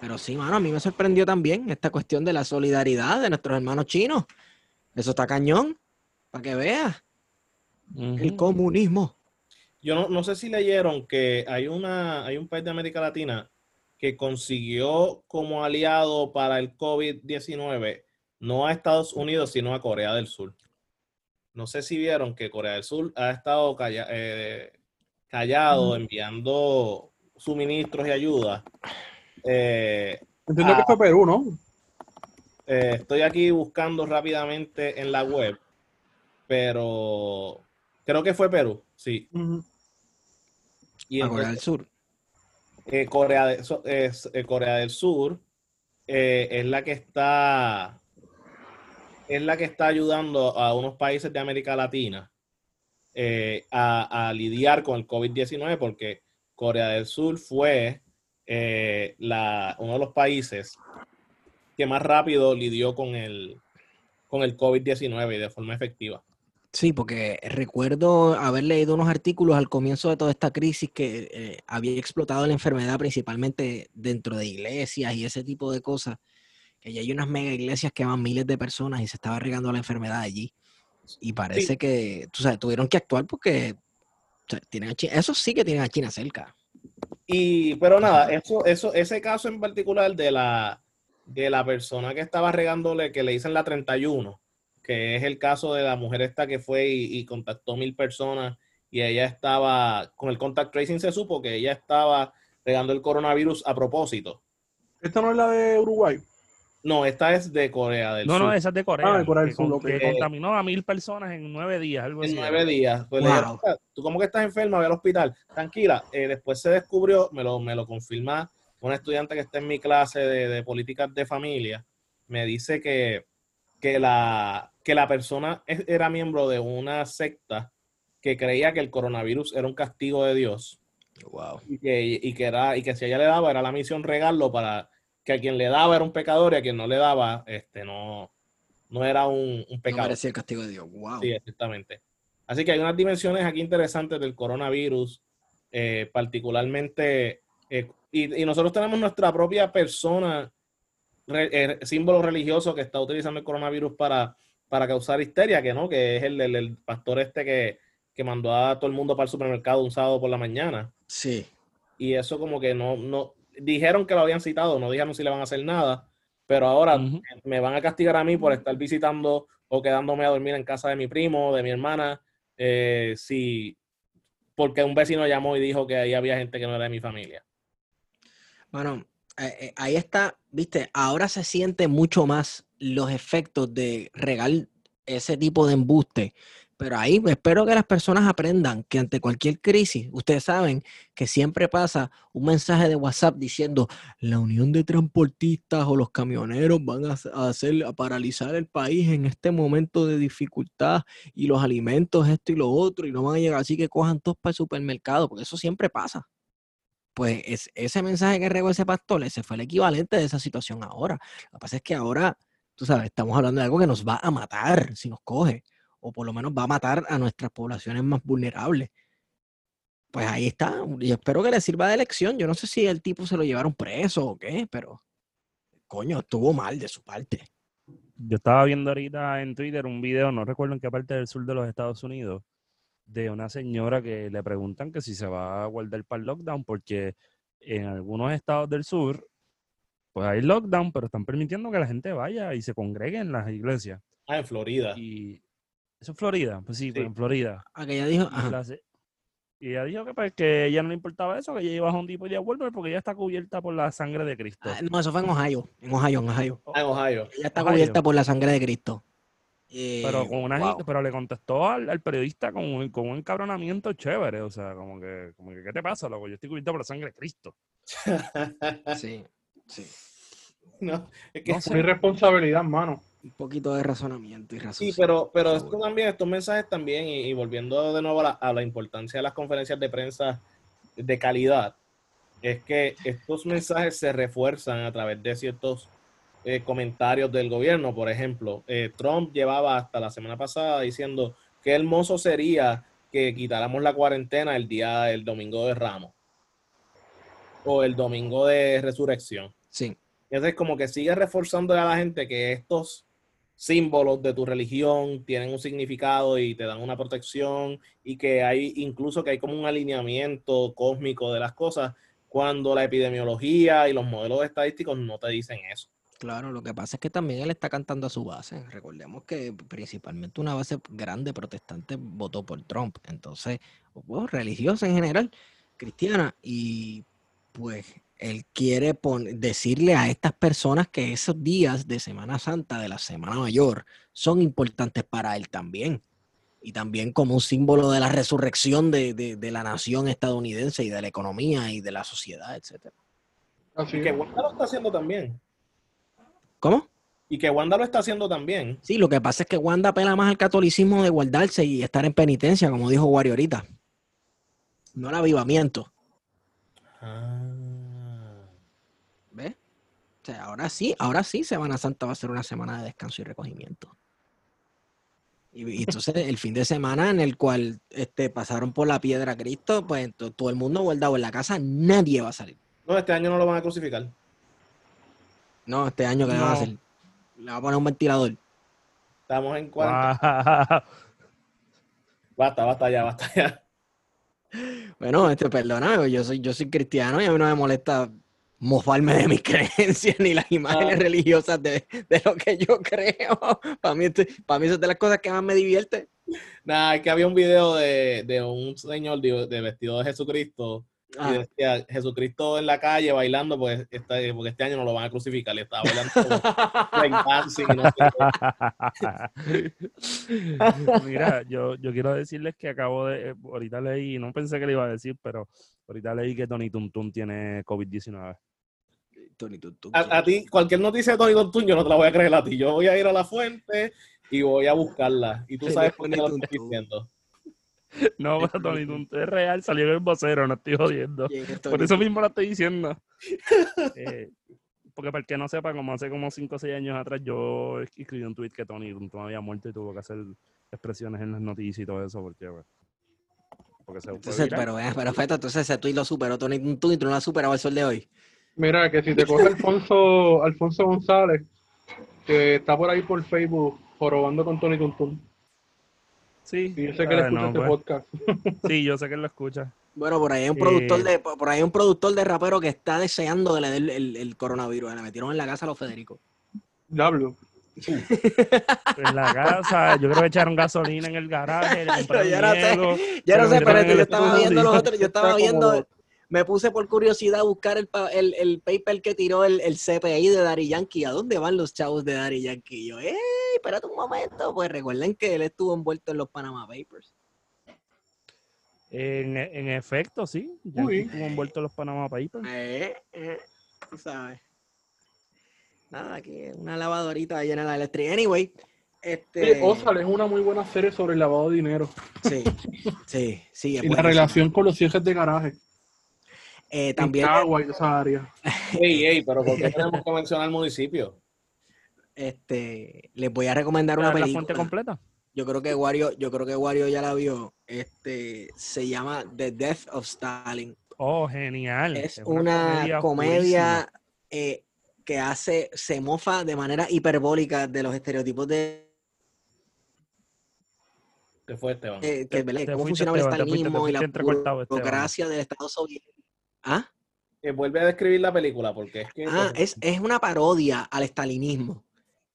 Pero sí, mano, a mí me sorprendió también esta cuestión de la solidaridad de nuestros hermanos chinos. Eso está cañón, para que veas. El comunismo. Yo no, no sé si leyeron que hay, una, hay un país de América Latina que consiguió como aliado para el COVID-19 no a Estados Unidos, sino a Corea del Sur. No sé si vieron que Corea del Sur ha estado calla- eh, callado enviando suministros y ayuda. Eh, Entiendo que fue Perú, ¿no? eh, estoy aquí buscando rápidamente en la web, pero creo que fue Perú, sí. Y a Corea del Sur. eh, Corea, de- so- es- eh, Corea del Sur eh, es la que está es la que está ayudando a unos países de América Latina eh, a, a lidiar con el COVID-19 porque Corea del Sur fue eh, la, uno de los países que más rápido lidió con el, con el COVID-19 y de forma efectiva. Sí, porque recuerdo haber leído unos artículos al comienzo de toda esta crisis que eh, había explotado la enfermedad principalmente dentro de iglesias y ese tipo de cosas. Que ya hay unas mega iglesias que van miles de personas y se estaba regando la enfermedad allí. Y parece que, tú sabes, tuvieron que actuar porque o sea, tienen a China, eso sí que tienen a China cerca. Y, pero nada, eso, eso, ese caso en particular de la, de la persona que estaba regándole, que le dicen la 31, que es el caso de la mujer esta que fue y, y contactó mil personas y ella estaba, con el contact tracing se supo que ella estaba regando el coronavirus a propósito. Esta no es la de Uruguay. No, esta es de Corea del No, Sur. no, esa es de Corea. Ah, de Corea del Sur, con- que contaminó a mil personas en nueve días, algo en así. nueve días. Pues le Wow. dijeron, "Ah, tú como que estás enferma, ve al hospital. Tranquila. Eh, después se descubrió, me lo, me lo confirma un estudiante que está en mi clase de, de políticas de familia. Me dice que, que, la, que la persona era miembro de una secta que creía que el coronavirus era un castigo de Dios Wow. y que, y que, era, y que si ella le daba era la misión regarlo para que a quien le daba era un pecador y a quien no le daba este, no, no era un, un No pecado. merecía el castigo de Dios. Wow. Sí, exactamente. Así que hay unas dimensiones aquí interesantes del coronavirus, eh, particularmente, eh, y, y nosotros tenemos nuestra propia persona, re- eh, símbolo religioso que está utilizando el coronavirus para, para causar histeria, que no, que es el, el- el pastor este que, que mandó a todo el mundo para el supermercado un sábado por la mañana. Sí. Y eso como que no, no, dijeron que lo habían citado, no dijeron si le van a hacer nada, pero ahora me van a castigar a mí por estar visitando o quedándome a dormir en casa de mi primo, de mi hermana, eh, si porque un vecino llamó y dijo que ahí había gente que no era de mi familia. Bueno, eh, eh, ahí está, viste, ahora se siente mucho más los efectos de regar ese tipo de embuste. Pero ahí espero que las personas aprendan que ante cualquier crisis, ustedes saben que siempre pasa un mensaje de WhatsApp diciendo la unión de transportistas o los camioneros van a hacer a paralizar el país en este momento de dificultad y los alimentos esto y lo otro y no van a llegar así que cojan todos para el supermercado, porque eso siempre pasa pues es, ese mensaje que regó ese pastor, ese fue el equivalente de esa situación ahora. Lo que pasa es que ahora, tú sabes, estamos hablando de algo que nos va a matar si nos coge, o por lo menos va a matar a nuestras poblaciones más vulnerables. Pues ahí está, y espero que le sirva de lección. Yo no sé si el tipo se lo llevaron preso o qué, pero coño, estuvo mal de su parte. Yo estaba viendo ahorita en Twitter un video, no recuerdo en qué parte del sur de los Estados Unidos, de una señora que le preguntan que si se va a guardar para el lockdown, porque en algunos estados del sur, pues hay lockdown, pero están permitiendo que la gente vaya y se congregue en las iglesias. Ah, en Florida. Y eso es Florida, pues sí, pues Sí. en Florida. Aquella dijo, Y, ajá, la se- y ella dijo que, pues, que a ella no le importaba eso, que ella iba a un tipo de Walmart porque ella está cubierta por la sangre de Cristo. ah, no, eso fue en Ohio, en Ohio, en Ohio. Ah, en Ohio. Ella está Ohio. cubierta por la sangre de Cristo. Pero Eh, con una wow. gente- pero le contestó al, al periodista con, un- con un encabronamiento chévere, o sea, como que, como que ¿qué te pasa, loco? Yo estoy cubierto por la sangre de Cristo. Sí, sí. No, es que No sé. Una irresponsabilidad, mano. Un poquito de razonamiento y Sí, raciocinio. pero, pero esto favor. también, estos mensajes también, y, y volviendo de nuevo a la, a la importancia de las conferencias de prensa de calidad, es que estos mensajes se refuerzan a través de ciertos eh, comentarios del gobierno. Por ejemplo, eh, Trump llevaba hasta la semana pasada diciendo qué hermoso sería que quitáramos la cuarentena el día del domingo de Ramos o el domingo de resurrección. Sí, Entonces, como que sigue reforzando a la gente que estos símbolos de tu religión tienen un significado y te dan una protección y que hay incluso que hay como un alineamiento cósmico de las cosas cuando la epidemiología y los modelos estadísticos no te dicen eso. Claro. Lo que pasa es que también él está cantando a su base. Recordemos que principalmente una base grande protestante votó por Trump. Entonces, bueno, religiosa en general, cristiana. Y pues él quiere decirle a estas personas que esos días de Semana Santa, de la Semana Mayor, son importantes para él también. Y también como un símbolo de la resurrección de, de- de la nación estadounidense y de la economía y de la sociedad, etcétera. Así Y que. Wanda lo está haciendo también. ¿Cómo? Y que Wanda lo está haciendo también. Sí, lo que pasa es que Wanda apela más al catolicismo de guardarse y estar en penitencia, como dijo Wario ahorita. No al avivamiento. ¿Ves? O sea, ahora sí, ahora sí Semana Santa va a ser una semana de descanso y recogimiento. Y, y entonces el fin de semana en el cual este, pasaron por la piedra a Cristo, pues to- todo el mundo guardado en la casa, nadie va a salir. No, este año no lo van a crucificar. No, este año que le van a No. hacer. Le va a poner un ventilador. Estamos en cuanto. Basta, basta ya, basta ya. Bueno, este, perdóname, yo soy, yo soy cristiano y a mí no me molesta mofarme de mis creencias ni las imágenes Ah. religiosas de, de lo que yo creo. Para mí, este- para mí eso es de las cosas que más me divierte. Nada, es que había un video de, de un señor de, de vestido de Jesucristo y Ah, decía Jesucristo en la calle bailando, pues este, porque este año no lo van a crucificar. Le estaba bailando como dancing y no sé qué. Mira, yo, yo quiero decirles que acabo de, eh, ahorita leí, no pensé que le iba a decir, pero ahorita leí que Tony Tuntun tiene COVID-19. Tony, tú- A, a ti, cualquier noticia de Tony Don yo no te la voy a creer a ti. Yo voy a ir a la fuente y voy a buscarla. Y tú sabes por qué lo Tony estoy diciendo. No, pero Tony Tuntun es real, salió en el vocero, no estoy jodiendo. ¿Quién es Por eso mismo lo estoy diciendo. Eh, porque para el que no sepa, como hace como 5 o 6 años atrás, yo escribí un tweet que Tony Tuntun había muerto y tuvo que hacer expresiones en las noticias y todo eso, porque, pues, porque se Entonces, pero, eh, pero Feto, entonces ese tweet lo superó Tony tú no lo has superado al sol de hoy. Mira, que si te coge Alfonso, Alfonso González, que está por ahí por Facebook jorobando con Tony Tuntun. Sí, yo sé que le ah, escucha no, este pues, podcast. sí, yo sé que él lo escucha. Bueno, por ahí hay un productor de, por ahí hay un productor de rapero que está deseando que le dé el, el- el coronavirus. Le metieron en la casa a los Federico. Diablo. En la casa, yo creo que echaron gasolina en el garaje, le yo no sé. Yo no sé, pero yo estaba viendo los otros, yo estaba viendo, como- me puse por curiosidad a buscar el, el, el paper que tiró el, el CPI de Daddy Yankee. ¿A dónde van los chavos de Daddy Yankee? Y yo, ¡ey! Espérate un momento. Pues recuerden que él estuvo envuelto en los Panama Papers. En, en efecto, sí. Estuvo envuelto en los Panama Papers. Eh, eh, tú sabes. Nada, aquí una lavadorita llena de electricidad. Anyway, este. Ozark es una muy buena serie sobre el lavado de dinero Sí, sí, sí. y la relación con los cierres de garaje. Eh, También. también, Agua y esa área. Ey, ey, pero ¿por qué tenemos que mencionar el municipio? este, les voy a recomendar una ¿La, la película. fuente completa? Yo creo que Wario, yo creo que Wario ya la vio. Este se llama The Death of Stalin. Oh, genial. Es una comedia eh, que hace, se mofa de manera hiperbólica de los estereotipos de ¿Qué fue Esteban? eh, que, Te- te cómo fuiste, funcionaba el Esteban, te fuiste, te estalinismo y la burocracia del Estado soviético. ¿Ah? Eh, vuelve a describir la película porque es que... Ah, es, es una parodia al estalinismo,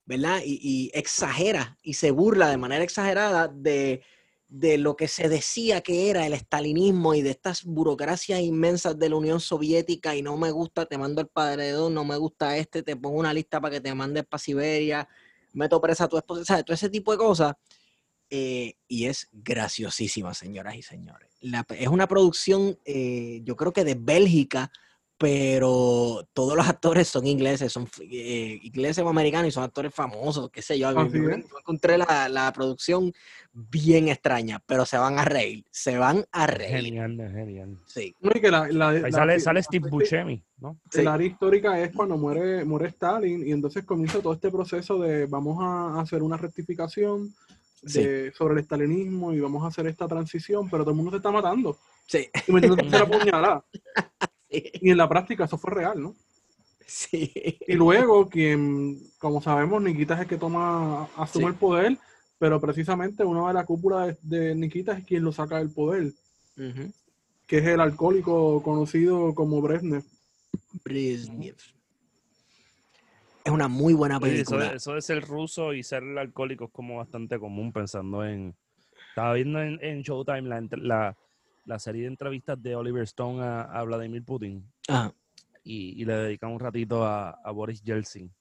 ¿verdad? Y, y exagera y se burla de manera exagerada de, de lo que se decía que era el estalinismo y de estas burocracias inmensas de la Unión Soviética y no me gusta, te mando el paredón, no me gusta este, te pongo una lista para que te mandes para Siberia, meto presa a tu esposa, ¿sabes? Todo ese tipo de cosas. Eh, y es graciosísima, señoras y señores. La- es una producción, eh, yo creo que de Bélgica, pero todos los actores son ingleses, son eh, ingleses o americanos y son actores famosos, qué sé yo. Encontré la, la producción bien extraña, pero se van a reír, se van a reír. Genial, genial. Sí. No, y que la, la- Ahí la- sale, la- sale la- Steve Buscemi, ¿no? Sí. El área histórica es cuando muere, muere Stalin y entonces comienza todo este proceso de vamos a hacer una rectificación de- sobre el estalinismo y vamos a hacer esta transición, pero todo el mundo se está matando Sí, y metiéndose la puñalada. sí, Y en la práctica eso fue real, ¿no? sí. Y luego, quien, como sabemos, Nikita es el que toma, asume Sí. el poder, pero precisamente una de la cúpula de, de Nikita es quien lo saca del poder, que es el alcohólico conocido como Brezhnev. Brezhnev. Es una muy buena eso, película. de- eso de ser ruso y ser alcohólico es como bastante común pensando en... Estaba viendo en, en Showtime la, la, la serie de entrevistas de Oliver Stone a, a Vladimir Putin Ah, y, y le dedican un ratito a, a Boris Yeltsin.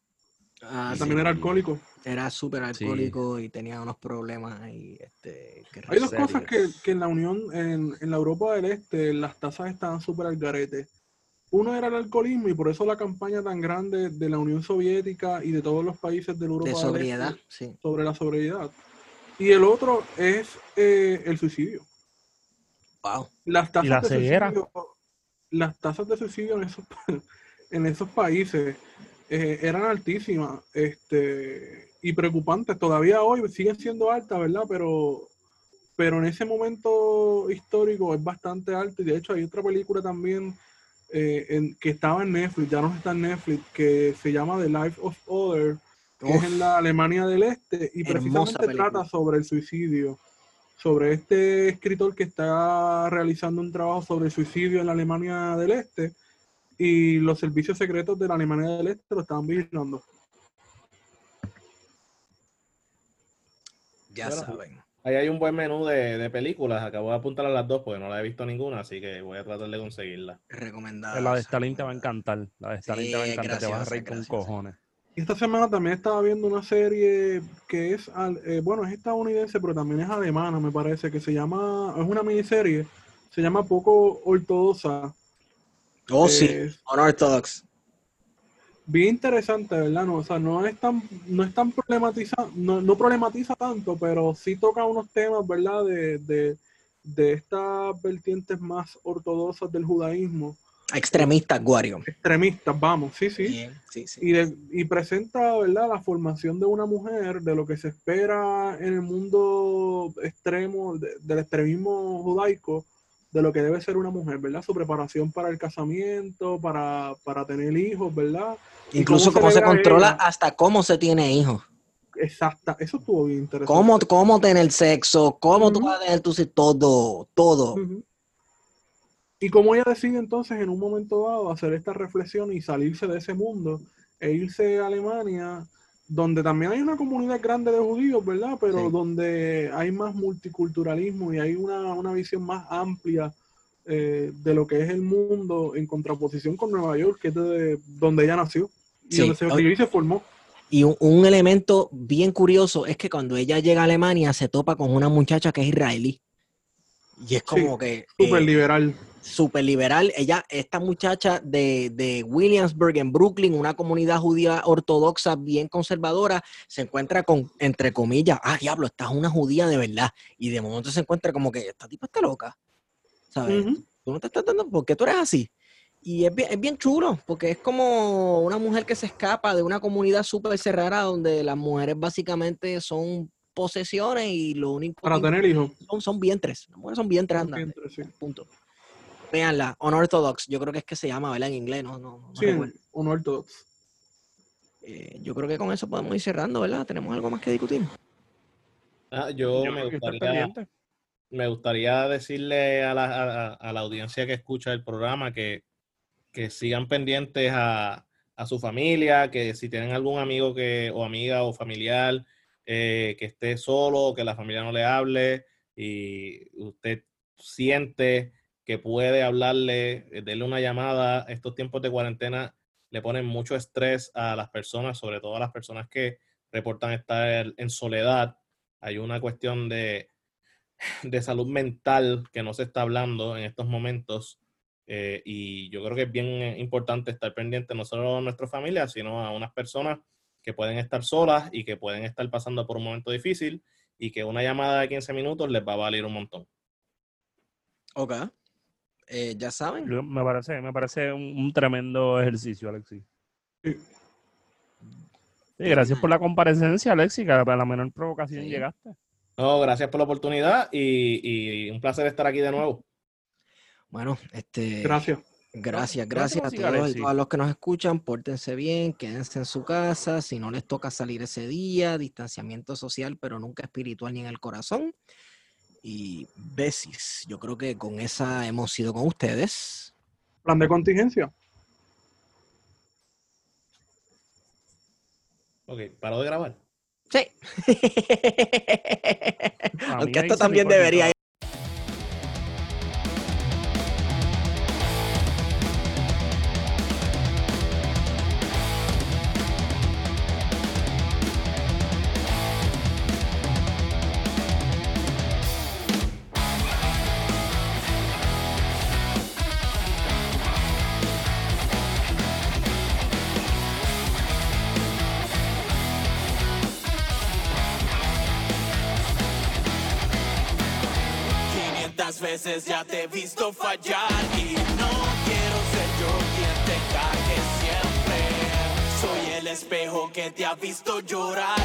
ah, sí. también era alcohólico. Era súper Sí. alcohólico y tenía unos problemas ahí. Este, que Hay dos serios. cosas que, que en la Unión, en, en la Europa del Este, las tasas estaban súper al garete. Uno era el alcoholismo y por eso la campaña tan grande de la Unión Soviética y de todos los países de Europa de del sobriedad, Este sí. sobre la sobriedad. Y el otro es eh, el suicidio. Wow. Las tasas la de ceguera? suicidio, las tasas de suicidio en esos, en esos países eh, eran altísimas este, y preocupantes. Todavía hoy siguen siendo altas, ¿verdad? Pero, pero en ese momento histórico es bastante alto. Y de hecho hay otra película también eh, en- que estaba en Netflix, ya no está en Netflix, que se llama The Life of Other, que es en la Alemania del Este y precisamente película. trata sobre el suicidio sobre este escritor que está realizando un trabajo sobre suicidio en la Alemania del Este y los servicios secretos de la Alemania del Este lo estaban vigilando. Ya saben. Ahí hay un buen menú de, de películas. Acabo de apuntar a las dos porque no la he visto ninguna, así que voy a tratar de conseguirla. Recomendada. La de Stalin te va a encantar. La de Stalin te va a Sí, encantar. te vas a graciosa, reír con cojones. Esta semana también estaba viendo una serie que es, al- eh, bueno, es estadounidense, pero también es alemana, me parece, que se llama, es una miniserie, se llama Poco Ortodoxa. Oh, sí. Eh, Unorthodox. Bien interesante, ¿verdad? No, o sea, no es tan, no es tan problematiza, no, no problematiza tanto, pero sí toca unos temas, ¿verdad? De, de, de estas vertientes más ortodoxas del judaísmo, Extremista, Guario. extremistas, vamos, sí, sí. Bien, sí, sí. Y, de- y presenta, ¿verdad? La formación de una mujer, de lo que se espera en el mundo extremo, de- del extremismo judaico, de lo que debe ser una mujer, ¿verdad? Su preparación para el casamiento, para, para tener hijos, ¿verdad? ¿Y Incluso cómo se cómo controla hasta cómo se tiene hijos. Exacta, eso estuvo bien interesante. Cómo, cómo tener sexo, cómo tú vas a tener tu todo, todo. Y cómo ella decide entonces en un momento dado hacer esta reflexión y salirse de ese mundo e irse a Alemania, donde también hay una comunidad grande de judíos, ¿verdad? Pero Sí. donde hay más multiculturalismo y hay una, una visión más amplia eh, de lo que es el mundo en contraposición con Nueva York, que es de donde ella nació y Sí. donde se y se formó. Y un, un elemento bien curioso es que cuando ella llega a Alemania se topa con una muchacha que es israelí. Y es como que Súper eh, liberal. Súper liberal. Ella, esta muchacha de, de Williamsburg en Brooklyn, una comunidad judía ortodoxa bien conservadora, se encuentra con, entre comillas, ah, diablo, esta es una judía de verdad. Y de momento se encuentra como que esta tipa está loca. ¿Sabes? Tú no te estás dando, ¿por qué tú eres así? Y es bien, es bien chulo, porque es como una mujer que se escapa de una comunidad súper cerrada donde las mujeres básicamente son posesiones y lo único Para tener hijos. son, son vientres. Las mujeres son vientres sí. Punto. Veanla, Unorthodox, yo creo que es que se llama, ¿verdad? En inglés, no, no, no Sí, recuerdo. un ortodoxo. Eh, yo creo que con eso podemos ir cerrando, ¿verdad? Tenemos algo más que discutir. Ah, yo, Yo me gustaría, me gustaría decirle a la, a- a la audiencia que escucha el programa que, que sigan pendientes a, a su familia, que si tienen algún amigo que, o amiga o familiar eh, que esté solo, que la familia no le hable y usted siente que puede hablarle, eh, denle una llamada. Estos tiempos de cuarentena le ponen mucho estrés a las personas, sobre todo a las personas que reportan estar en soledad. Hay una cuestión de, de salud mental que no se está hablando en estos momentos. eh, y yo creo que es bien importante estar pendiente no solo a nuestra familia, sino a unas personas que pueden estar solas y que pueden estar pasando por un momento difícil y que una llamada de 15 minutos les va a valer un montón. Ok. Eh, ya saben. Me parece, me parece un, un tremendo ejercicio, Alexi. Sí. Sí, gracias por la comparecencia, Alexi, que a la menor provocación Sí. llegaste. No, gracias por la oportunidad y, y un placer estar aquí de nuevo. Bueno, este. Gracias. Gracias, gracias a todos y todas los que nos escuchan. Pórtense bien, quédense en su casa. Si no les toca salir ese día, distanciamiento social, pero nunca espiritual ni en el corazón. Y besis. Yo creo que con esa hemos sido con ustedes. Plan de contingencia. Ok, paro de grabar. Sí. Aunque esto también debería fallar y no quiero ser yo quien te cague siempre. Soy el espejo que te ha visto llorar.